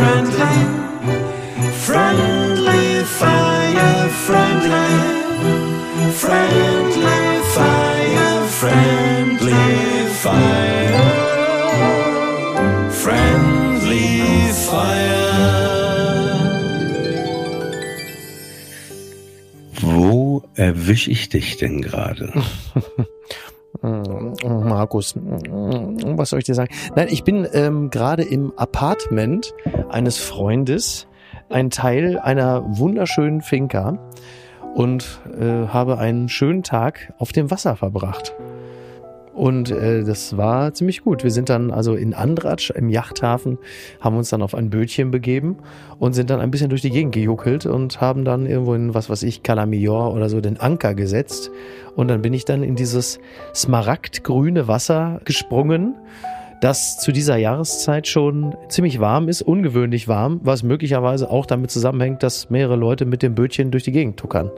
Friendly, friendly fire, friendly, friendly fire, friendly fire, friendly fire. Wo erwische ich dich denn gerade? Markus, was soll ich dir sagen? Nein, ich bin ähm, gerade im Apartment eines Freundes, ein Teil einer wunderschönen Finca und äh, habe einen schönen Tag auf dem Wasser verbracht. Und äh, das war ziemlich gut. Wir sind dann also in Andratsch im Yachthafen, haben uns dann auf ein Bötchen begeben und sind dann ein bisschen durch die Gegend gejuckelt und haben dann irgendwo in, was weiß ich, Calamior oder so den Anker gesetzt. Und dann bin ich dann in dieses smaragdgrüne Wasser gesprungen, das zu dieser Jahreszeit schon ziemlich warm ist, ungewöhnlich warm, was möglicherweise auch damit zusammenhängt, dass mehrere Leute mit dem Bötchen durch die Gegend tuckern.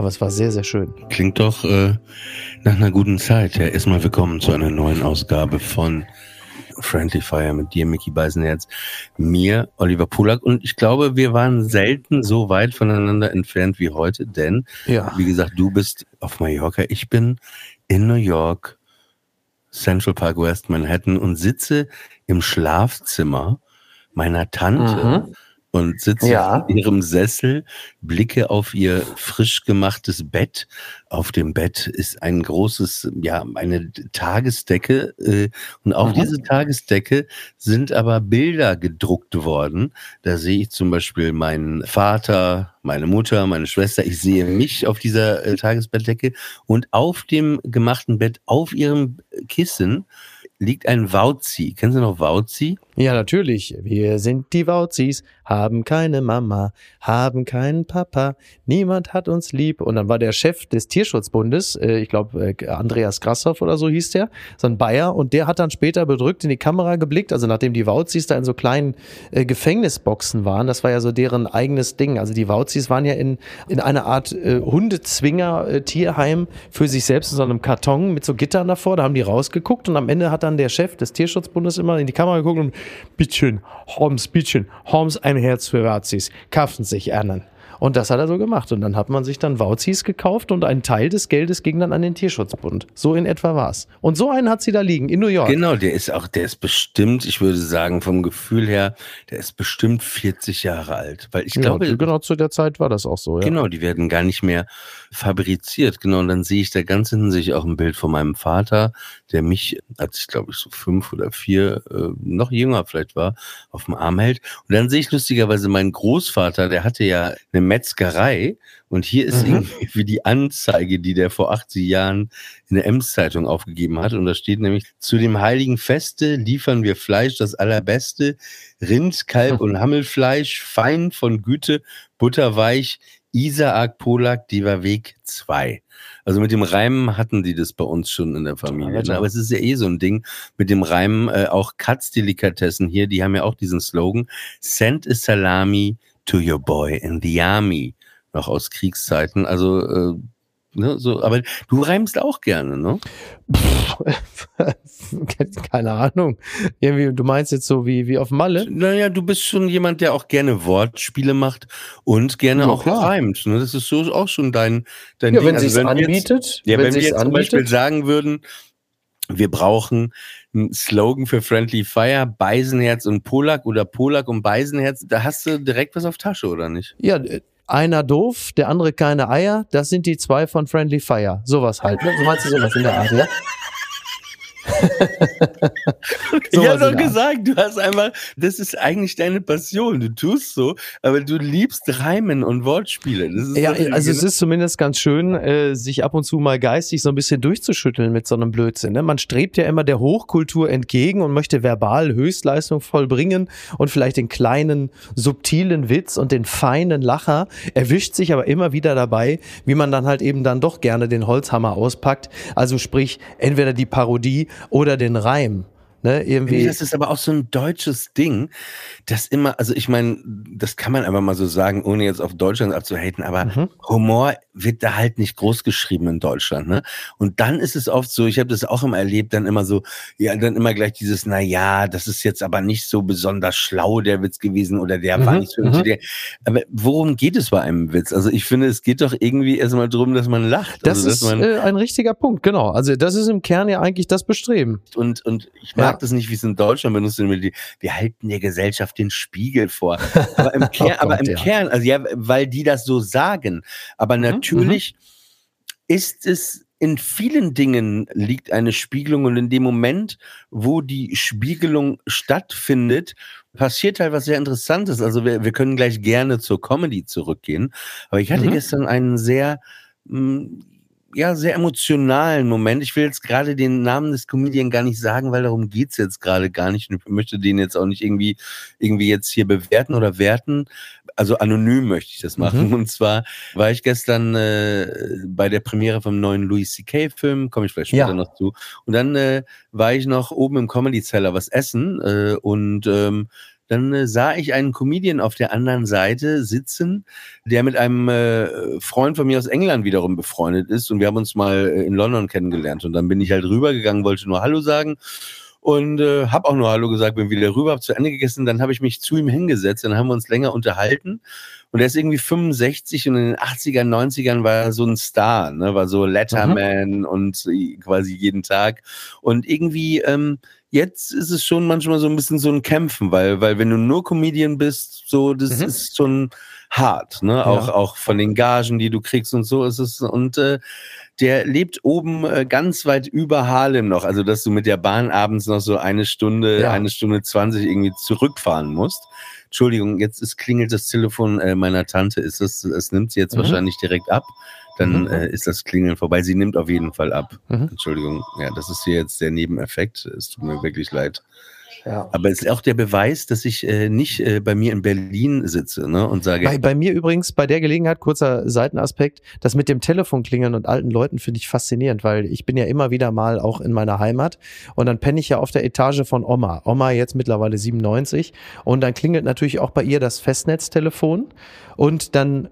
Aber es war sehr, sehr schön. Klingt doch äh, nach einer guten Zeit. Ja, erstmal willkommen zu einer neuen Ausgabe von Friendly Fire mit dir, Mickey Beisenherz, mir, Oliver Polak. Und ich glaube, wir waren selten so weit voneinander entfernt wie heute, denn, Ja. wie gesagt, du bist auf Mallorca, ich bin in New York, Central Park West, Manhattan und sitze im Schlafzimmer meiner Tante und sitze Ja. in ihrem Sessel, blicke auf ihr frisch gemachtes Bett. Auf dem Bett ist ein großes, ja, eine Tagesdecke äh, und auf Mhm. diese Tagesdecke sind aber Bilder gedruckt worden. Da sehe ich zum Beispiel meinen Vater, meine Mutter, meine Schwester. Ich sehe mich auf dieser äh, Tagesbettdecke und auf dem gemachten Bett, auf ihrem Kissen liegt ein Wauzi. Kennen Sie noch Wauzi? Ja, natürlich. Wir sind die Wauzis, haben keine Mama, haben keinen Papa, niemand hat uns lieb. Und dann war der Chef des Tierschutzbundes, äh, ich glaube äh, Andreas Grassoff oder so hieß der, so ein Bayer, und der hat dann später bedrückt in die Kamera geblickt, also nachdem die Wauzis da in so kleinen äh, Gefängnisboxen waren, das war ja so deren eigenes Ding. Also die Wauzis waren ja in, in einer Art äh, Hundezwinger-Tierheim für sich selbst in so einem Karton mit so Gittern davor, da haben die rausgeguckt und am Ende hat dann der Chef des Tierschutzbundes immer in die Kamera geguckt und Bittchen, Holmes, Bittchen, Holmes, ein Herz für Wauzis, kaufen sich einen. Und das hat er so gemacht. Und dann hat man sich dann Wauzis gekauft und ein Teil des Geldes ging dann an den Tierschutzbund. So in etwa war's. Und so einen hat sie da liegen, in New York. Genau, der ist auch, der ist bestimmt, ich würde sagen, vom Gefühl her, der ist bestimmt 40 Jahre alt. Weil ich Ja, glaube, genau zu der Zeit war das auch so, ja. Genau, die werden gar nicht mehr fabriziert. Genau, und dann sehe ich da ganz hinten sich auch ein Bild von meinem Vater, der mich, als ich glaube ich so fünf oder vier, äh, noch jünger vielleicht war, auf dem Arm hält. Und dann sehe ich lustigerweise meinen Großvater, der hatte ja eine Metzgerei und hier ist Mhm. irgendwie die Anzeige, die der vor 80 Jahren in der Ems-Zeitung aufgegeben hat. Und da steht nämlich, zu dem heiligen Feste liefern wir Fleisch, das allerbeste, Rind, Kalb und Hammelfleisch, fein von Güte, butterweich, Isaak Polak, Diva Weg 2. Also mit dem Reimen hatten die das bei uns schon in der Familie. Alter. Ne? Aber es ist ja eh so ein Ding mit dem Reimen. Äh, auch Katz-Delikatessen hier, die haben ja auch diesen Slogan, Send a Salami to your boy in the army. Noch aus Kriegszeiten. Also, äh, ne, so, aber du reimst auch gerne, ne? Keine Ahnung. Irgendwie, du meinst jetzt so wie, wie auf Malle? Naja, du bist schon jemand, der auch gerne Wortspiele macht und gerne Ja, auch klar. reimt. Ne? Das ist so auch schon dein, dein Ja, Ding. wenn Also sich's wir jetzt- anbietet. Ja, wenn, wir sich's jetzt zum Beispiel sagen würden, wir brauchen einen Slogan für Friendly Fire, Beisenherz und Polak oder Polak und Beisenherz. Da hast du direkt was auf Tasche, oder nicht? Ja, einer doof, der andere keine Eier. Das sind die zwei von Friendly Fire. Sowas halt. Ne? So meinst du sowas in der Art, ja? ich habe doch gesagt, du hast einmal, das ist eigentlich deine Passion. Du tust so, aber du liebst Reimen und Wortspiele. ja, also es ist zumindest ganz schön, äh, sich ab und zu mal geistig so ein bisschen durchzuschütteln mit so einem Blödsinn. Ne? Man strebt ja immer der Hochkultur entgegen und möchte verbal Höchstleistung vollbringen und vielleicht den kleinen, subtilen Witz und den feinen Lacher, erwischt sich aber immer wieder dabei, wie man dann halt eben dann doch gerne den Holzhammer auspackt. Also sprich, entweder die Parodie oder den Reim. Ne, irgendwie. Das ist aber auch so ein deutsches Ding, das immer, also ich meine, das kann man einfach mal so sagen, ohne jetzt auf Deutschland abzuhaten, aber mhm. Humor wird da halt nicht groß geschrieben in Deutschland, ne? Und dann ist es oft so, ich habe das auch immer erlebt, dann immer so, ja, dann immer gleich dieses, na ja, das ist jetzt aber nicht so besonders schlau der Witz gewesen oder der mhm. war nicht so mhm. der. Aber worum geht es bei einem Witz? Also ich finde, es geht doch irgendwie erstmal darum, dass man lacht. Das also, ist äh, ein richtiger Punkt, genau. Also das ist im Kern ja eigentlich das Bestreben. Und und ich mag ja. Das nicht, wie es in Deutschland benutzt wird. Wir halten der Gesellschaft den Spiegel vor. Aber im Kern, oh aber im ja. Kern, also ja, weil die das so sagen. Aber mhm. natürlich mhm. ist es in vielen Dingen liegt eine Spiegelung und in dem Moment, wo die Spiegelung stattfindet, passiert halt was sehr Interessantes. Also wir, wir können gleich gerne zur Comedy zurückgehen. Aber ich hatte mhm. gestern einen sehr mh, hm, ja, sehr emotionalen Moment. Ich will jetzt gerade den Namen des Comedian gar nicht sagen, weil darum geht's jetzt gerade gar nicht. Und ich möchte den jetzt auch nicht irgendwie, irgendwie jetzt hier bewerten oder werten. Also anonym möchte ich das machen. Mhm. Und zwar war ich gestern äh, bei der Premiere vom neuen Louis C.K.-Film, komme ich vielleicht später ja. noch zu. Und dann äh, war ich noch oben im Comedy Cellar was essen äh, und ähm, dann äh, sah ich einen Comedian auf der anderen Seite sitzen, der mit einem äh, Freund von mir aus England wiederum befreundet ist. Und wir haben uns mal äh, in London kennengelernt. Und dann bin ich halt rübergegangen, wollte nur Hallo sagen und äh, habe auch nur Hallo gesagt, bin wieder rüber, hab zu Ende gegessen. Dann habe ich mich zu ihm hingesetzt, dann haben wir uns länger unterhalten. Und er ist irgendwie 65 und in den 80ern, 90ern war er so ein Star, ne? war so Letterman mhm. und quasi jeden Tag. Und irgendwie ähm, jetzt ist es schon manchmal so ein bisschen so ein Kämpfen, weil, weil wenn du nur Comedian bist, so, das mhm. ist schon hart, ne? Ja. Auch, auch von den Gagen, die du kriegst und so ist es. Und äh, der lebt oben äh, ganz weit über Harlem noch. Also, dass du mit der Bahn abends noch so eine Stunde, ja. eine Stunde zwanzig irgendwie zurückfahren musst. Entschuldigung, jetzt ist, klingelt das Telefon äh, meiner Tante. Ist das, es nimmt sie jetzt mhm. wahrscheinlich direkt ab dann mhm. äh, ist das Klingeln vorbei. Sie nimmt auf jeden Fall ab. Mhm. Entschuldigung, ja, das ist hier jetzt der Nebeneffekt. Es tut mir wirklich leid. Ja. Aber es ist auch der Beweis, dass ich äh, nicht äh, bei mir in Berlin sitze ne, und sage. Bei, bei mir übrigens, bei der Gelegenheit, kurzer Seitenaspekt, das mit dem Telefon klingeln und alten Leuten finde ich faszinierend, weil ich bin ja immer wieder mal auch in meiner Heimat und dann penne ich ja auf der Etage von Oma. Oma jetzt mittlerweile 97 und dann klingelt natürlich auch bei ihr das Festnetztelefon und dann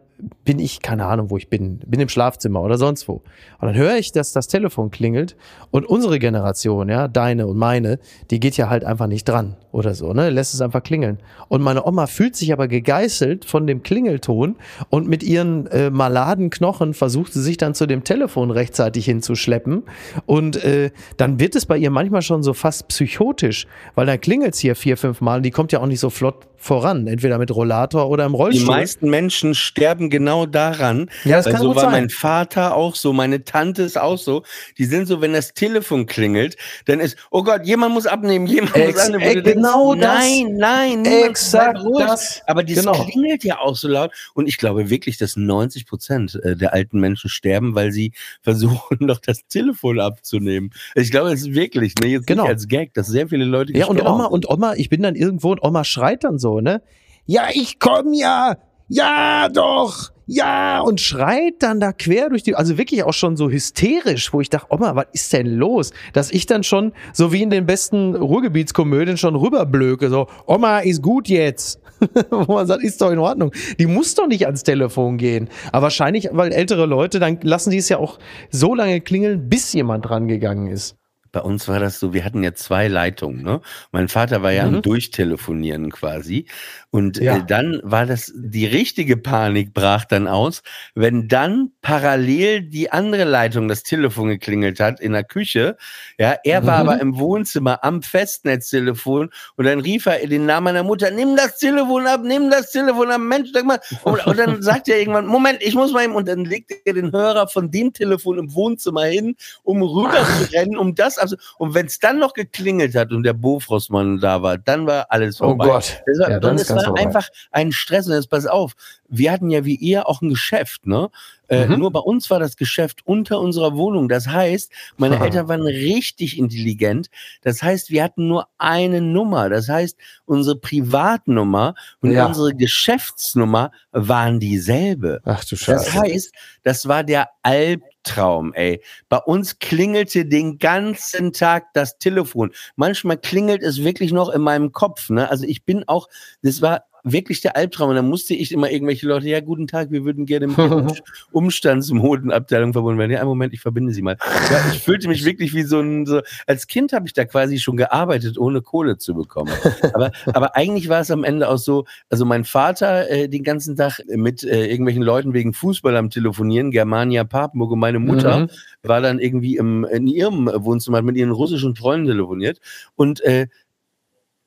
bin ich, keine Ahnung, wo ich bin, bin im Schlafzimmer oder sonst wo. Und dann höre ich, dass das Telefon klingelt und unsere Generation, ja, deine und meine, die geht ja halt einfach nicht dran oder so, ne, lässt es einfach klingeln. Und meine Oma fühlt sich aber gegeißelt von dem Klingelton und mit ihren äh, maladen Knochen versucht sie sich dann zu dem Telefon rechtzeitig hinzuschleppen und äh, dann wird es bei ihr manchmal schon so fast psychotisch, weil dann klingelt es hier vier, fünf Mal und die kommt ja auch nicht so flott voran, entweder mit Rollator oder im Rollstuhl. Die meisten Menschen sterben genau daran. Ja, das kann so war sein. mein Vater auch so, meine Tante ist auch so. Die sind so, wenn das Telefon klingelt, dann ist, oh Gott, jemand muss abnehmen, jemand Ex muss abnehmen. Äh, genau denkst, das. Nein, nein, exakt das. Aber das genau. klingelt ja auch so laut. Und ich glaube wirklich, dass 90 Prozent äh, der alten Menschen sterben, weil sie versuchen, noch das Telefon abzunehmen. Ich glaube, es ist wirklich, ne, jetzt genau. nicht als Gag, dass sehr viele Leute Ja, und Oma, und Oma, ich bin dann irgendwo und Oma schreit dann so, ne? ja, ich komm ja, ja doch, ja, und schreit dann da quer durch die, also wirklich auch schon so hysterisch, wo ich dachte, Oma, was ist denn los? Dass ich dann schon, so wie in den besten Ruhrgebietskomödien, schon rüberblöke, so, Oma, ist gut jetzt. wo man sagt, ist doch in Ordnung. Die muss doch nicht ans Telefon gehen. Aber wahrscheinlich, weil ältere Leute, dann lassen die es ja auch so lange klingeln, bis jemand dran gegangen ist. Bei uns war das so, wir hatten ja zwei Leitungen. Ne? Mein Vater war ja Mhm. am Durchtelefonieren quasi. Und Ja. äh, dann war das, die richtige Panik brach dann aus, wenn dann parallel die andere Leitung das Telefon geklingelt hat in der Küche. Ja, er war Mhm. aber im Wohnzimmer am Festnetztelefon und dann rief er den Namen meiner Mutter, nimm das Telefon ab, nimm das Telefon ab, Mensch, sag mal. Und, und dann sagt er irgendwann, Moment, ich muss mal eben, und dann legt er den Hörer von dem Telefon im Wohnzimmer hin, um rüber zu rennen, um das, also, und wenn es dann noch geklingelt hat und der Bofrostmann da war, dann war alles Oh vorbei. Gott. Das war, Ja, dann ist war vorbei. einfach ein Stress. Und jetzt pass auf, wir hatten ja wie ihr auch ein Geschäft, ne? Äh, Mhm. Nur bei uns war das Geschäft unter unserer Wohnung. Das heißt, meine Aha. Eltern waren richtig intelligent. Das heißt, wir hatten nur eine Nummer. Das heißt, unsere Privatnummer und Ja. unsere Geschäftsnummer waren dieselbe. Ach du Das Scheiße. heißt, das war der Albtraum, ey. Bei uns klingelte den ganzen Tag das Telefon. Manchmal klingelt es wirklich noch in meinem Kopf, ne? Also ich bin auch, das war wirklich der Albtraum. Und dann musste ich immer irgendwelche Leute, ja, guten Tag, wir würden gerne mit der Um- Umstandsmodenabteilung verbunden werden. Ja, einen Moment, ich verbinde sie mal. Ja, ich fühlte mich wirklich wie so ein, so, als Kind habe ich da quasi schon gearbeitet, ohne Kohle zu bekommen. Aber, aber eigentlich war es am Ende auch so, also mein Vater äh, den ganzen Tag mit äh, irgendwelchen Leuten wegen Fußball am Telefonieren, Germania Papenburg und meine Mutter Mhm. war dann irgendwie im, in ihrem Wohnzimmer, hat mit ihren russischen Freunden telefoniert und äh,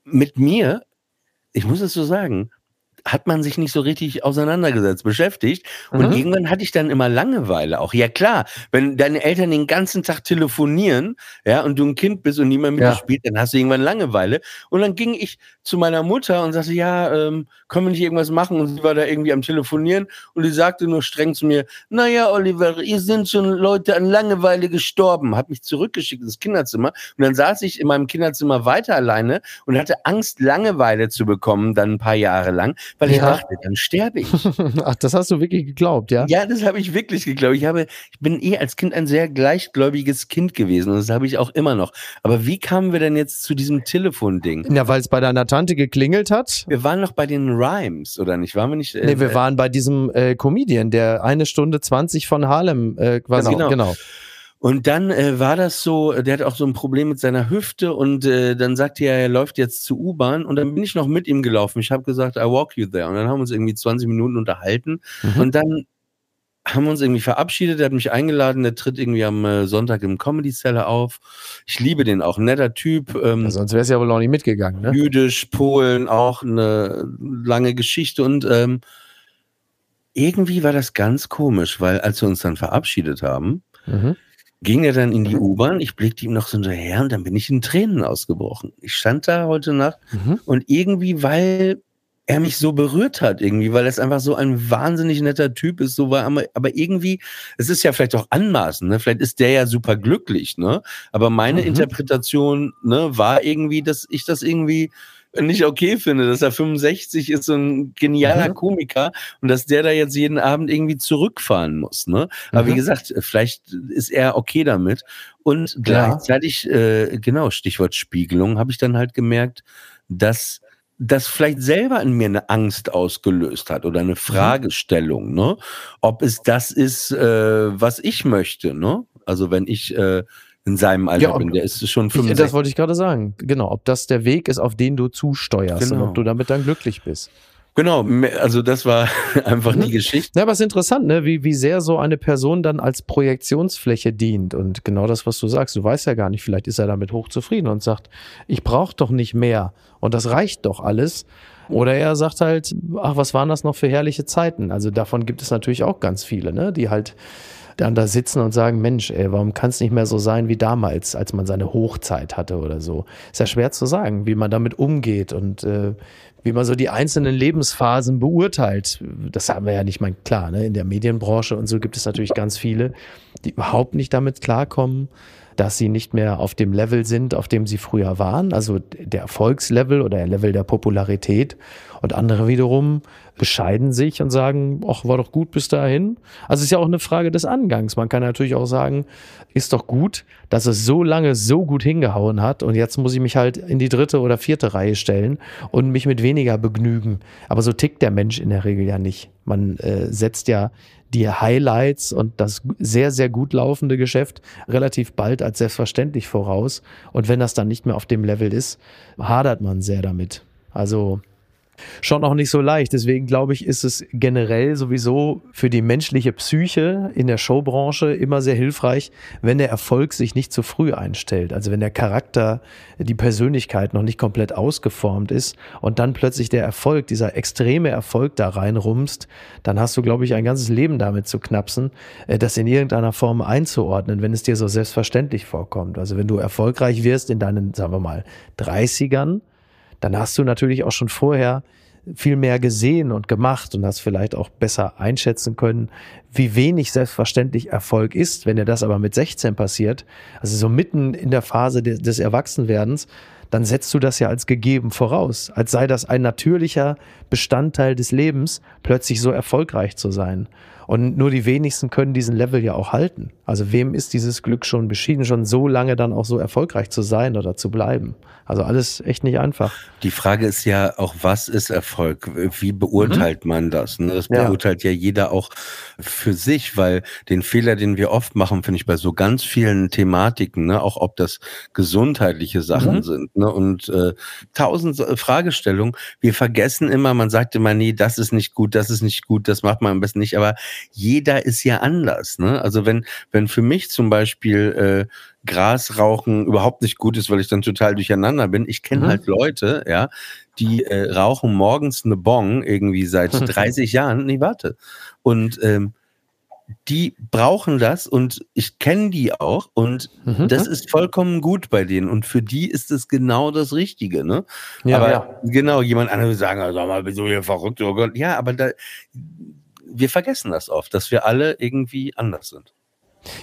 mit mir, ich muss es so sagen, hat man sich nicht so richtig auseinandergesetzt, beschäftigt. Und Mhm. irgendwann hatte ich dann immer Langeweile auch. Ja klar, wenn deine Eltern den ganzen Tag telefonieren, ja, und du ein Kind bist und niemand mit Ja. dir spielt, dann hast du irgendwann Langeweile. Und dann ging ich zu meiner Mutter und sagte, ja, ähm, können wir nicht irgendwas machen? Und sie war da irgendwie am Telefonieren und die sagte nur streng zu mir, naja, Oliver, ihr sind schon Leute an Langeweile gestorben. Hat mich zurückgeschickt ins Kinderzimmer und dann saß ich in meinem Kinderzimmer weiter alleine und hatte Angst, Langeweile zu bekommen, dann ein paar Jahre lang, weil ich Ja. dachte, dann sterbe ich. Ach, das hast du wirklich geglaubt, ja? Ja, das habe ich wirklich geglaubt. Ich habe, ich bin eh als Kind ein sehr gleichgläubiges Kind gewesen und das habe ich auch immer noch. Aber wie kamen wir denn jetzt zu diesem Telefonding? Ja, weil es bei deiner Tante geklingelt hat. Wir waren noch bei den Rhymes, oder nicht? Waren wir nicht? äh, Nee, wir waren bei diesem äh, Comedian, der eine Stunde 20 von Harlem äh, quasi. Genau. Genau. Und dann äh, war das so, der hat auch so ein Problem mit seiner Hüfte und äh, dann sagte er, er läuft jetzt zur U-Bahn und dann bin ich noch mit ihm gelaufen. Ich habe gesagt, I walk you there. Und dann haben wir uns irgendwie 20 Minuten unterhalten Mhm. und dann haben wir uns irgendwie verabschiedet. Er hat mich eingeladen, der tritt irgendwie am äh, Sonntag im Comedy Cellar auf. Ich liebe den auch, netter Typ. Ähm, Ja, sonst wär's ja wohl auch nicht mitgegangen, ne? Jüdisch, Polen, auch eine lange Geschichte und ähm, irgendwie war das ganz komisch, weil als wir uns dann verabschiedet haben, Mhm. ging er dann in die U-Bahn, ich blickte ihm noch so hinterher und dann bin ich in Tränen ausgebrochen. Ich stand da heute Nacht Mhm. und irgendwie, weil er mich so berührt hat, irgendwie, weil es einfach so ein wahnsinnig netter Typ ist, so war, aber, aber irgendwie, es ist ja vielleicht auch anmaßend, ne? Vielleicht ist der ja super glücklich, ne? Aber meine Mhm. Interpretation, ne, war irgendwie, dass ich das irgendwie nicht okay finde, dass er 65 ist, so ein genialer Mhm. Komiker und dass der da jetzt jeden Abend irgendwie zurückfahren muss, ne? Aber wie Mhm. gesagt, vielleicht ist er okay damit. Und Ja. gleichzeitig, äh, genau, Stichwort Spiegelung, habe ich dann halt gemerkt, dass das vielleicht selber in mir eine Angst ausgelöst hat oder Mhm. eine Fragestellung, ne? Ob es das ist, äh, was ich möchte, ne? Also wenn ich äh, in seinem Alter Ja, bin, der ist schon Ich, 65. das wollte ich gerade sagen. Genau, ob das der Weg ist, auf den du zusteuerst Genau. und ob du damit dann glücklich bist. Genau, also das war einfach die Geschichte. Ja, aber es ist interessant, ne? wie, wie sehr so eine Person dann als Projektionsfläche dient. Und genau das, was du sagst, du weißt ja gar nicht, vielleicht ist er damit hochzufrieden und sagt, ich brauche doch nicht mehr und das reicht doch alles. Oder er sagt halt, ach, was waren das noch für herrliche Zeiten? Also davon gibt es natürlich auch ganz viele, ne? die halt dann da sitzen und sagen, Mensch, ey, warum kann es nicht mehr so sein wie damals, als man seine Hochzeit hatte oder so? Ist ja schwer zu sagen, wie man damit umgeht und äh, wie man so die einzelnen Lebensphasen beurteilt. Das haben wir ja nicht mal klar. Ne? In der Medienbranche und so gibt es natürlich ganz viele, die überhaupt nicht damit klarkommen, dass sie nicht mehr auf dem Level sind, auf dem sie früher waren, also der Erfolgslevel oder der Level der Popularität. Und andere wiederum bescheiden sich und sagen, ach, war doch gut bis dahin. Also es ist ja auch eine Frage des Angangs. Man kann natürlich auch sagen, ist doch gut, dass es so lange so gut hingehauen hat und jetzt muss ich mich halt in die dritte oder vierte Reihe stellen und mich mit weniger begnügen. Aber so tickt der Mensch in der Regel ja nicht. Man äh, setzt ja die Highlights und das sehr, sehr gut laufende Geschäft relativ bald als selbstverständlich voraus. Und wenn das dann nicht mehr auf dem Level ist, hadert man sehr damit. Also schon auch nicht so leicht. Deswegen glaube ich, ist es generell sowieso für die menschliche Psyche in der Showbranche immer sehr hilfreich, wenn der Erfolg sich nicht zu früh einstellt. Also wenn der Charakter, die Persönlichkeit noch nicht komplett ausgeformt ist und dann plötzlich der Erfolg, dieser extreme Erfolg da reinrumst, dann hast du, glaube ich, ein ganzes Leben damit zu knapsen, äh, das in irgendeiner Form einzuordnen, wenn es dir so selbstverständlich vorkommt. Also wenn du erfolgreich wirst in deinen, sagen wir mal, 30ern, dann hast du natürlich auch schon vorher viel mehr gesehen und gemacht und hast vielleicht auch besser einschätzen können, wie wenig selbstverständlich Erfolg ist. Wenn dir das aber mit 16 passiert, also so mitten in der Phase des, Erwachsenwerdens, dann setzt du das ja als gegeben voraus, als sei das ein natürlicher Bestandteil des Lebens, plötzlich so erfolgreich zu sein. Und nur die wenigsten können diesen Level ja auch halten. Also wem ist dieses Glück schon beschieden, schon so lange dann auch so erfolgreich zu sein oder zu bleiben? Also alles echt nicht einfach. Die Frage ist ja auch, was ist Erfolg? Wie beurteilt mhm. man das? Ne? Das beurteilt ja. ja jeder auch für sich, weil den Fehler, den wir oft machen, finde ich bei so ganz vielen Thematiken, ne? auch ob das gesundheitliche Sachen mhm. sind ne? und äh, tausend Fragestellungen. Wir vergessen immer, man sagt immer, nee, das ist nicht gut, das ist nicht gut, das macht man am besten nicht. Aber jeder ist ja anders. Ne? Also wenn, wenn für mich zum Beispiel äh, Gras rauchen überhaupt nicht gut ist, weil ich dann total durcheinander bin. Ich kenne mhm. halt Leute, ja, die äh, rauchen morgens eine Bong irgendwie seit 30 Jahren. Nee, warte. Und ähm, die brauchen das und ich kenne die auch und mhm. das ist vollkommen gut bei denen und für die ist es genau das Richtige, ne? Ja, aber ja. genau, jemand anderes sagen, sag mal, bist du hier verrückt, oh Gott. Ja, aber da, wir vergessen das oft, dass wir alle irgendwie anders sind.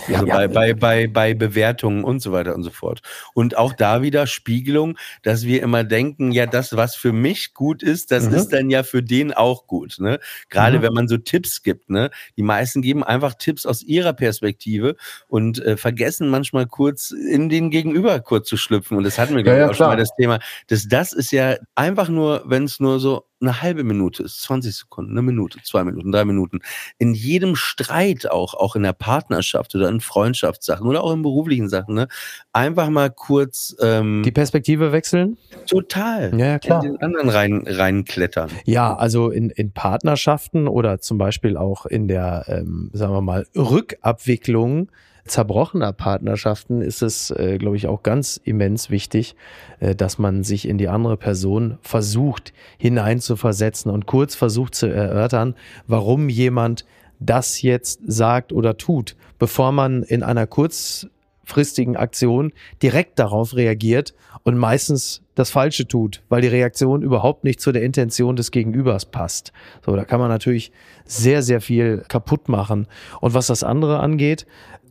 Also ja, bei, bei, bei, bei Bewertungen und so weiter und so fort. Und auch da wieder Spiegelung, dass wir immer denken, ja, das, was für mich gut ist, das mhm. ist dann ja für den auch gut. Ne? Gerade mhm. wenn man so Tipps gibt. Ne? Die meisten geben einfach Tipps aus ihrer Perspektive und äh, vergessen manchmal kurz in den Gegenüber kurz zu schlüpfen. Und das hatten wir, glaube ich, ja, auch schon mal das Thema. dass das ist ja einfach nur, wenn es nur so eine halbe Minute ist, 20 Sekunden, eine Minute, zwei Minuten, drei Minuten. In jedem Streit auch, auch in der Partnerschaft oder in Freundschaftssachen oder auch in beruflichen Sachen, ne? Einfach mal kurz ähm, die Perspektive wechseln. Total. Ja, klar. In den anderen rein reinklettern. Ja, also in, in Partnerschaften oder zum Beispiel auch in der, ähm, sagen wir mal, Rückabwicklung zerbrochener Partnerschaften ist es, äh, glaube ich, auch ganz immens wichtig, äh, dass man sich in die andere Person versucht hineinzuversetzen und kurz versucht zu erörtern, warum jemand das jetzt sagt oder tut, bevor man in einer kurzfristigen Aktion direkt darauf reagiert und meistens das Falsche tut, weil die Reaktion überhaupt nicht zu der Intention des Gegenübers passt. So, da kann man natürlich sehr, sehr viel kaputt machen. Und was das andere angeht,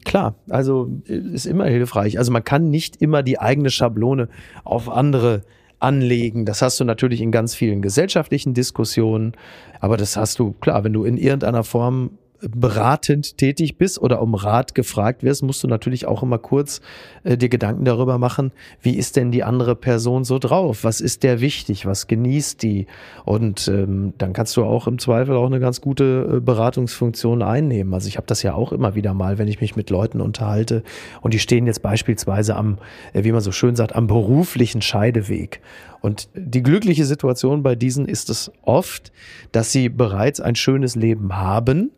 Klar, also ist immer hilfreich. Also man kann nicht immer die eigene Schablone auf andere anlegen. Das hast du natürlich in ganz vielen gesellschaftlichen Diskussionen, aber das hast du, klar, wenn du in irgendeiner Form beratend tätig bist oder um Rat gefragt wirst, musst du natürlich auch immer kurz äh, dir Gedanken darüber machen, wie ist denn die andere Person so drauf? Was ist der wichtig? Was genießt die? Und ähm, dann kannst du auch im Zweifel auch eine ganz gute äh, Beratungsfunktion einnehmen. Also ich habe das ja auch immer wieder mal, wenn ich mich mit Leuten unterhalte und die stehen jetzt beispielsweise am, äh, wie man so schön sagt, am beruflichen Scheideweg. Und die glückliche Situation bei diesen ist es oft, dass sie bereits ein schönes Leben haben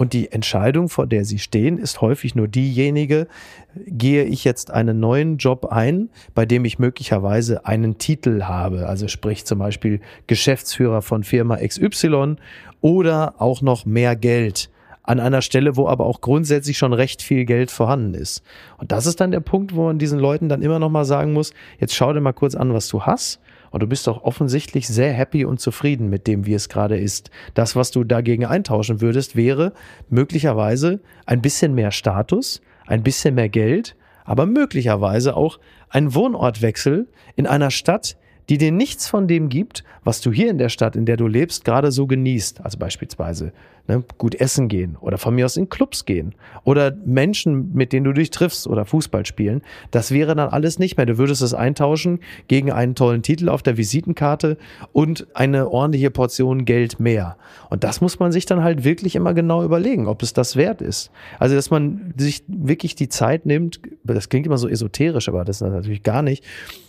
und die Entscheidung, vor der sie stehen, ist häufig nur diejenige, gehe ich jetzt einen neuen Job ein, bei dem ich möglicherweise einen Titel habe, also sprich zum Beispiel Geschäftsführer von Firma XY oder auch noch mehr Geld an einer Stelle, wo aber auch grundsätzlich schon recht viel Geld vorhanden ist. Und das ist dann der Punkt, wo man diesen Leuten dann immer noch mal sagen muss, jetzt schau dir mal kurz an, was du hast und du bist doch offensichtlich sehr happy und zufrieden mit dem, wie es gerade ist. Das, was du dagegen eintauschen würdest, wäre möglicherweise ein bisschen mehr Status, ein bisschen mehr Geld, aber möglicherweise auch ein Wohnortwechsel in einer Stadt, die dir nichts von dem gibt, was du hier in der Stadt, in der du lebst, gerade so genießt. Also beispielsweise ne, gut essen gehen oder von mir aus in Clubs gehen oder Menschen, mit denen du dich triffst oder Fußball spielen. Das wäre dann alles nicht mehr. Du würdest es eintauschen gegen einen tollen Titel auf der Visitenkarte und eine ordentliche Portion Geld mehr. Und das muss man sich dann halt wirklich immer genau überlegen, ob es das wert ist. Also, dass man sich wirklich die Zeit nimmt, das klingt immer so esoterisch, aber das ist natürlich gar nicht,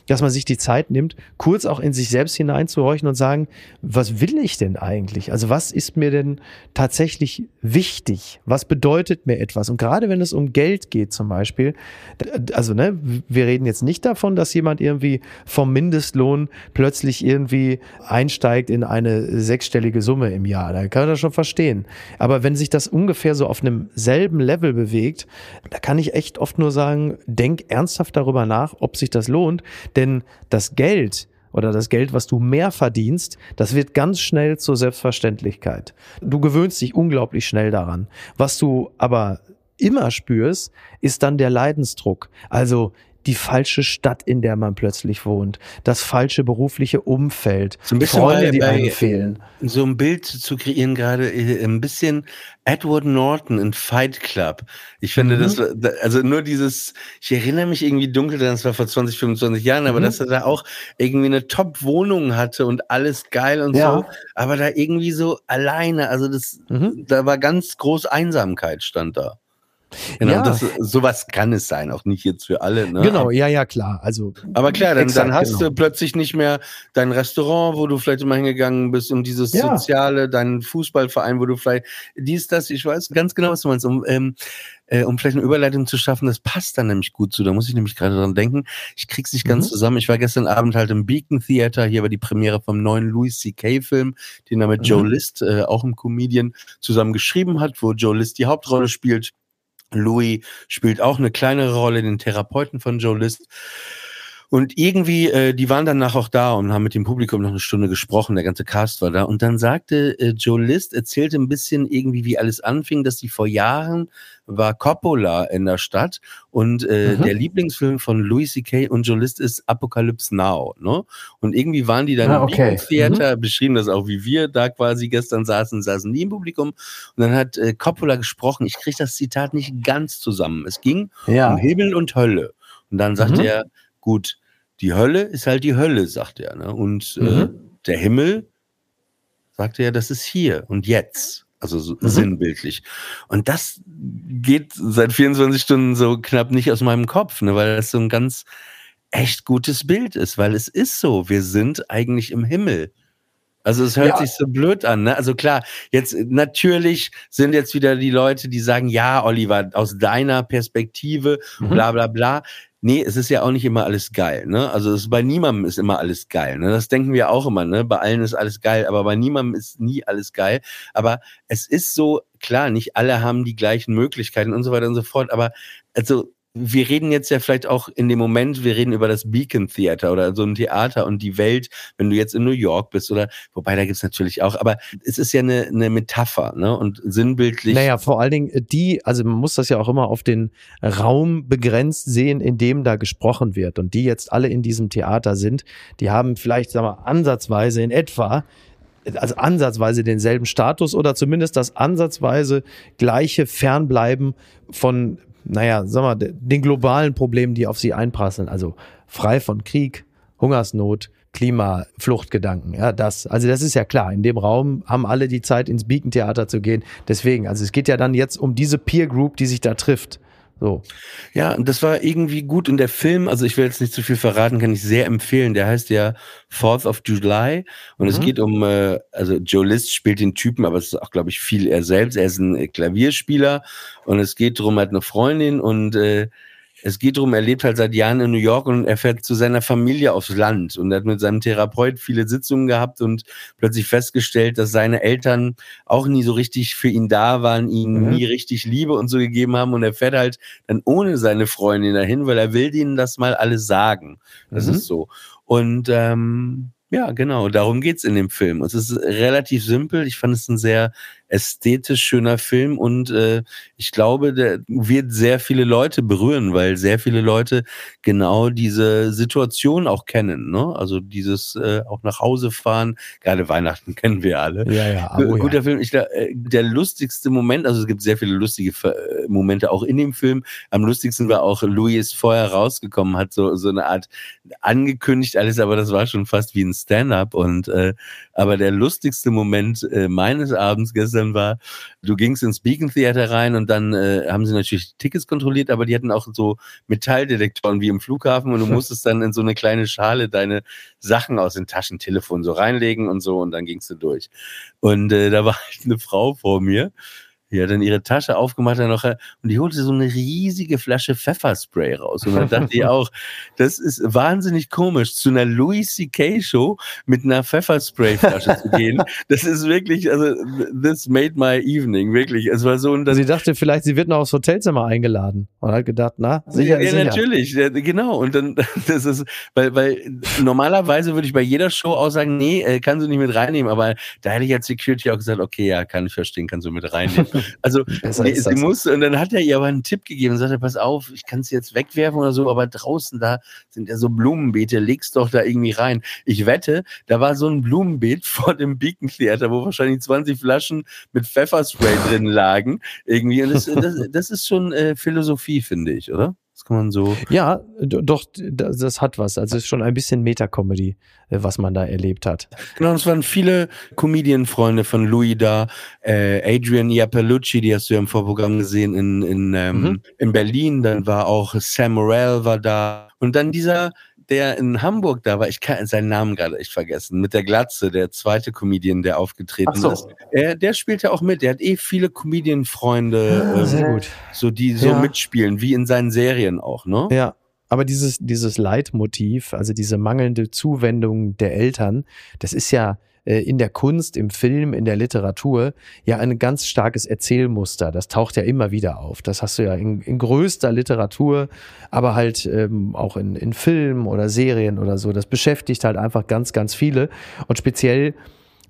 dass man sich die Zeit nimmt, kurz auch in sich selbst hineinzuhorchen und sagen, was will ich denn eigentlich? Also was ist mir denn tatsächlich wichtig? Was bedeutet mir etwas? Und gerade wenn es um Geld geht zum Beispiel, also ne, wir reden jetzt nicht davon, dass jemand irgendwie vom Mindestlohn plötzlich irgendwie einsteigt in eine sechsstellige Summe im Jahr. Da kann man das schon verstehen. Aber wenn sich das ungefähr so auf einem selben Level bewegt, da kann ich echt oft nur sagen, denk ernsthaft darüber nach, ob sich das lohnt. Denn das Geld oder das Geld, was du mehr verdienst, das wird ganz schnell zur Selbstverständlichkeit. Du gewöhnst dich unglaublich schnell daran. Was du aber immer spürst, ist dann der Leidensdruck. Also die falsche Stadt, in der man plötzlich wohnt, das falsche berufliche Umfeld, so ein bisschen Freunde, bei, die einem fehlen. So ein Bild zu kreieren gerade, äh, ein bisschen Edward Norton in Fight Club. Ich finde Mhm. das, also nur dieses, ich erinnere mich irgendwie dunkel, daran, das war vor 20, 25 Jahren, aber Mhm. dass er da auch irgendwie eine Top-Wohnung hatte und alles geil und Ja. so, aber da irgendwie so alleine, also das, Mhm. da war ganz groß Einsamkeit stand da. Genau, Ja. das, sowas kann es sein, auch nicht jetzt für alle. Ne? Genau, ja, ja, klar. Also Aber klar, dann, Exakt, dann hast genau. du plötzlich nicht mehr dein Restaurant, wo du vielleicht immer hingegangen bist und dieses Ja. Soziale, deinen Fußballverein, wo du vielleicht dies, das, ich weiß ganz genau, was du meinst, um, ähm, äh, um vielleicht eine Überleitung zu schaffen, das passt dann nämlich gut zu. Da muss ich nämlich gerade dran denken. Ich krieg's nicht ganz Mhm. zusammen. Ich war gestern Abend halt im Beacon Theater. Hier war die Premiere vom neuen Louis C.K. Film, den er mit Mhm. Joe List, äh, auch ein Comedian, zusammen geschrieben hat, wo Joe List die Hauptrolle spielt. Louis spielt auch eine kleinere Rolle, den Therapeuten von Joe List. Und irgendwie, äh, die waren danach auch da und haben mit dem Publikum noch eine Stunde gesprochen. Der ganze Cast war da. Und dann sagte äh, Joe List, erzählte ein bisschen irgendwie, wie alles anfing, dass die vor Jahren war Coppola in der Stadt und äh, Mhm. der Lieblingsfilm von Louis C.K. und Joe List ist Apocalypse Now. Ne? Und irgendwie waren die dann Ah, im okay. Theater, beschrieben das auch, wie wir da quasi gestern saßen, saßen die im Publikum. Und dann hat äh, Coppola gesprochen. Ich kriege das Zitat nicht ganz zusammen. Es ging ja. um Himmel und Hölle. Und dann sagt Mhm. er, gut, die Hölle ist halt die Hölle, sagt er. Ne? Und äh, Mhm. der Himmel, sagt er, das ist hier und jetzt. Also so Mhm. sinnbildlich. Und das geht seit 24 Stunden so knapp nicht aus meinem Kopf, ne? weil das so ein ganz echt gutes Bild ist, weil es ist so, wir sind eigentlich im Himmel. Also es hört Ja. sich so blöd an, ne? Also klar, jetzt äh, natürlich sind jetzt wieder die Leute, die sagen, ja, Oliver, aus deiner Perspektive, Mhm. bla bla bla. Nee, es ist ja auch nicht immer alles geil, ne? Also es, bei niemandem ist immer alles geil, ne? Das denken wir auch immer, ne? Bei allen ist alles geil, aber bei niemandem ist nie alles geil. Aber es ist so, klar, nicht alle haben die gleichen Möglichkeiten und so weiter und so fort, aber also wir reden jetzt ja vielleicht auch in dem Moment, wir reden über das Beacon Theater oder so ein Theater und die Welt, wenn du jetzt in New York bist oder, wobei da gibt's natürlich auch, aber es ist ja eine, eine Metapher, ne? Und sinnbildlich. Naja, vor allen Dingen äh, die, also man muss das ja auch immer auf den Raum begrenzt sehen, in dem da gesprochen wird. Und die jetzt alle in diesem Theater sind, die haben vielleicht, sagen wir, ansatzweise in etwa also ansatzweise denselben Status oder zumindest das ansatzweise gleiche Fernbleiben von, naja, sag mal, den globalen Problemen, die auf sie einprasseln. Also frei von Krieg, Hungersnot, Klimafluchtgedanken. Ja, das, also das ist ja klar. In dem Raum haben alle die Zeit, ins Beacon-Theater zu gehen. Deswegen, also es geht ja dann jetzt um diese Peer Group, die sich da trifft. So. Ja, und das war irgendwie gut. Und der Film, also ich will jetzt nicht zu viel verraten, kann ich sehr empfehlen. Der heißt ja Fourth of July. Und es Mhm. geht um, äh, also Joe List spielt den Typen, aber es ist auch, glaube ich, viel er selbst. Er ist ein Klavierspieler und es geht darum, er hat eine Freundin und äh, es geht darum, er lebt halt seit Jahren in New York und er fährt zu seiner Familie aufs Land und hat mit seinem Therapeut viele Sitzungen gehabt und plötzlich festgestellt, dass seine Eltern auch nie so richtig für ihn da waren, ihm Mhm. nie richtig Liebe und so gegeben haben und er fährt halt dann ohne seine Freundin dahin, weil er will denen das mal alles sagen. Das Mhm. ist so. Und ähm, ja, genau, darum geht's in dem Film. Es ist relativ simpel. Ich fand es ein sehr ästhetisch schöner Film und äh, ich glaube, der wird sehr viele Leute berühren, weil sehr viele Leute genau diese Situation auch kennen. Ne? Also dieses äh, auch nach Hause fahren, gerade Weihnachten kennen wir alle. Ja, ja, oh, Guter ja. Film. Ich, glaub, äh, der lustigste Moment, also es gibt sehr viele lustige äh, Momente auch in dem Film. Am lustigsten war auch, Louis ist vorher rausgekommen, hat so, so eine Art angekündigt alles, aber das war schon fast wie ein Stand-up. Und äh, aber der lustigste Moment äh, meines Abends gestern war, du gingst ins Beacon Theater rein und dann äh, haben sie natürlich Tickets kontrolliert, aber die hatten auch so Metalldetektoren wie im Flughafen und du musstest dann in so eine kleine Schale deine Sachen aus den Taschentelefon so reinlegen und so und dann gingst du durch. Und äh, da war halt eine Frau vor mir die hat dann ihre Tasche aufgemacht dann noch, und die holte so eine riesige Flasche Pfefferspray raus. Und dann dachte ich auch, das ist wahnsinnig komisch, zu einer Louis C.K. Show mit einer Pfefferspray-Flasche zu gehen. Das ist wirklich, also, this made my evening, wirklich. Es war so ein, Sie dachte vielleicht, sie wird noch aufs Hotelzimmer eingeladen und hat gedacht, na, sicher, ja, sicher. natürlich, ja, genau. Und dann, das ist, weil, weil normalerweise würde ich bei jeder Show auch sagen, nee, äh, kannst du nicht mit reinnehmen. Aber da hätte ich als Security auch gesagt, okay, ja, kann ich verstehen, kannst du mit reinnehmen. Also nee, sie musste, und dann hat er ihr aber einen Tipp gegeben und sagte, pass auf, ich kann sie jetzt wegwerfen oder so, aber draußen da sind ja so Blumenbeete, leg's doch da irgendwie rein. Ich wette, da war so ein Blumenbeet vor dem Beacon Theater, wo wahrscheinlich 20 Flaschen mit Pfefferspray drin lagen. Irgendwie. Und das, das, das ist schon äh, Philosophie, finde ich, oder? Das kann man so. Ja, doch, das hat was. Also es ist schon ein bisschen Meta-Comedy, äh, was man da erlebt hat. Genau, es waren viele Comedian-Freunde von Louis da. Äh, Adrian Iapellucci, die hast du ja im Vorprogramm gesehen in, in, ähm, mhm. in Berlin. Dann war auch Sam Morrell war da. Und dann dieser der in Hamburg da war, ich kann seinen Namen gerade echt vergessen, mit der Glatze, der zweite Comedian, der aufgetreten so. ist. Er, der spielt ja auch mit. Der hat eh viele Comedian-Freunde, ah, sehr ähm, gut. so die so ja. mitspielen, wie in seinen Serien auch, ne? Ja. Aber dieses, dieses Leitmotiv, also diese mangelnde Zuwendung der Eltern, das ist ja, äh, in der Kunst, im Film, in der Literatur ja ein ganz starkes Erzählmuster. Das taucht ja immer wieder auf. Das hast du ja in, in größter Literatur, aber halt ähm, auch in, in Filmen oder Serien oder so. Das beschäftigt halt einfach ganz, ganz viele. Und speziell